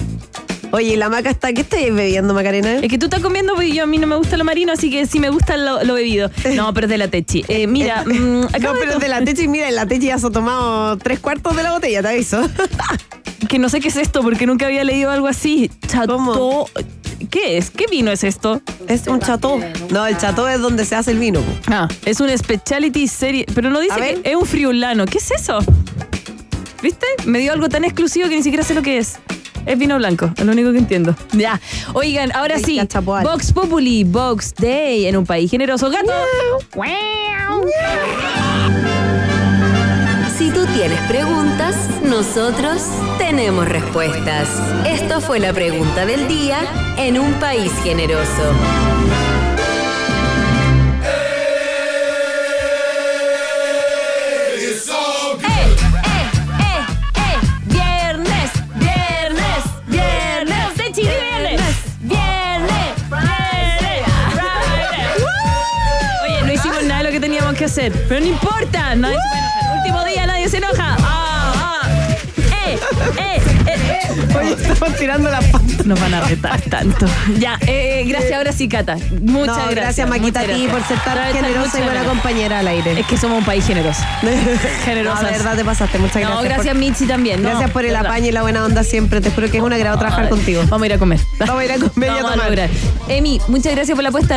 Speaker 8: Oye, ¿y la maca está, ¿qué estáis bebiendo, Macarena?
Speaker 9: Es que tú estás comiendo, pues yo a mí no me gusta lo marino, así que sí me gusta lo, lo bebido. No, pero es de la Techi. Eh, mira, mm,
Speaker 8: no,
Speaker 9: acabo de
Speaker 8: pero
Speaker 9: to-
Speaker 8: de la techa y mira, en la techa ya se ha tomado tres cuartos de la botella, te aviso.
Speaker 9: que no sé qué es esto porque nunca había leído algo así. Chato.
Speaker 8: ¿Cómo?
Speaker 9: ¿Qué ¿Qué es? ¿Qué vino es esto?
Speaker 8: Es un chateau. No, el chateau es donde se hace el vino.
Speaker 9: Ah, es un speciality serie. Pero no dice que es un friulano. ¿Qué es eso? ¿Viste? Me dio algo tan exclusivo que ni siquiera sé lo que es. Es vino blanco, es lo único que entiendo. Ya. Oigan, ahora sí. Vox Populi, Vox Day en un país generoso. Gato.
Speaker 13: Tienes preguntas, nosotros tenemos respuestas. Esto fue la pregunta del día en un país generoso.
Speaker 9: Viernes, viernes, viernes. De Chile, viernes. Viernes, Friday, Friday. Oye, no hicimos nada de lo que teníamos que hacer. Pero no importa. Nadie Último día, nadie se enoja. Ah, ah. Eh, eh, eh.
Speaker 8: Estamos tirando la pata.
Speaker 9: Nos van a retar tanto. Ya, eh, gracias ahora sí, Cata. Muchas
Speaker 8: No,
Speaker 9: gracias.
Speaker 8: gracias, Maquita, a ti
Speaker 9: gracias.
Speaker 8: por ser tan
Speaker 9: Gracias,
Speaker 8: generosa y buena
Speaker 9: gracias.
Speaker 8: compañera al aire.
Speaker 9: Es que somos un país generoso. Generosas.
Speaker 8: No, de verdad te pasaste. Muchas
Speaker 9: No,
Speaker 8: gracias.
Speaker 9: gracias,
Speaker 8: por-
Speaker 9: Mitzi, también. No,
Speaker 8: Gracias por el
Speaker 9: verdad.
Speaker 8: apaño y la buena onda siempre. Te juro que es un agrado trabajar contigo.
Speaker 9: Vamos a ir a comer.
Speaker 8: Vamos a ir a comer y a tomar.
Speaker 9: Emi, muchas gracias por la puesta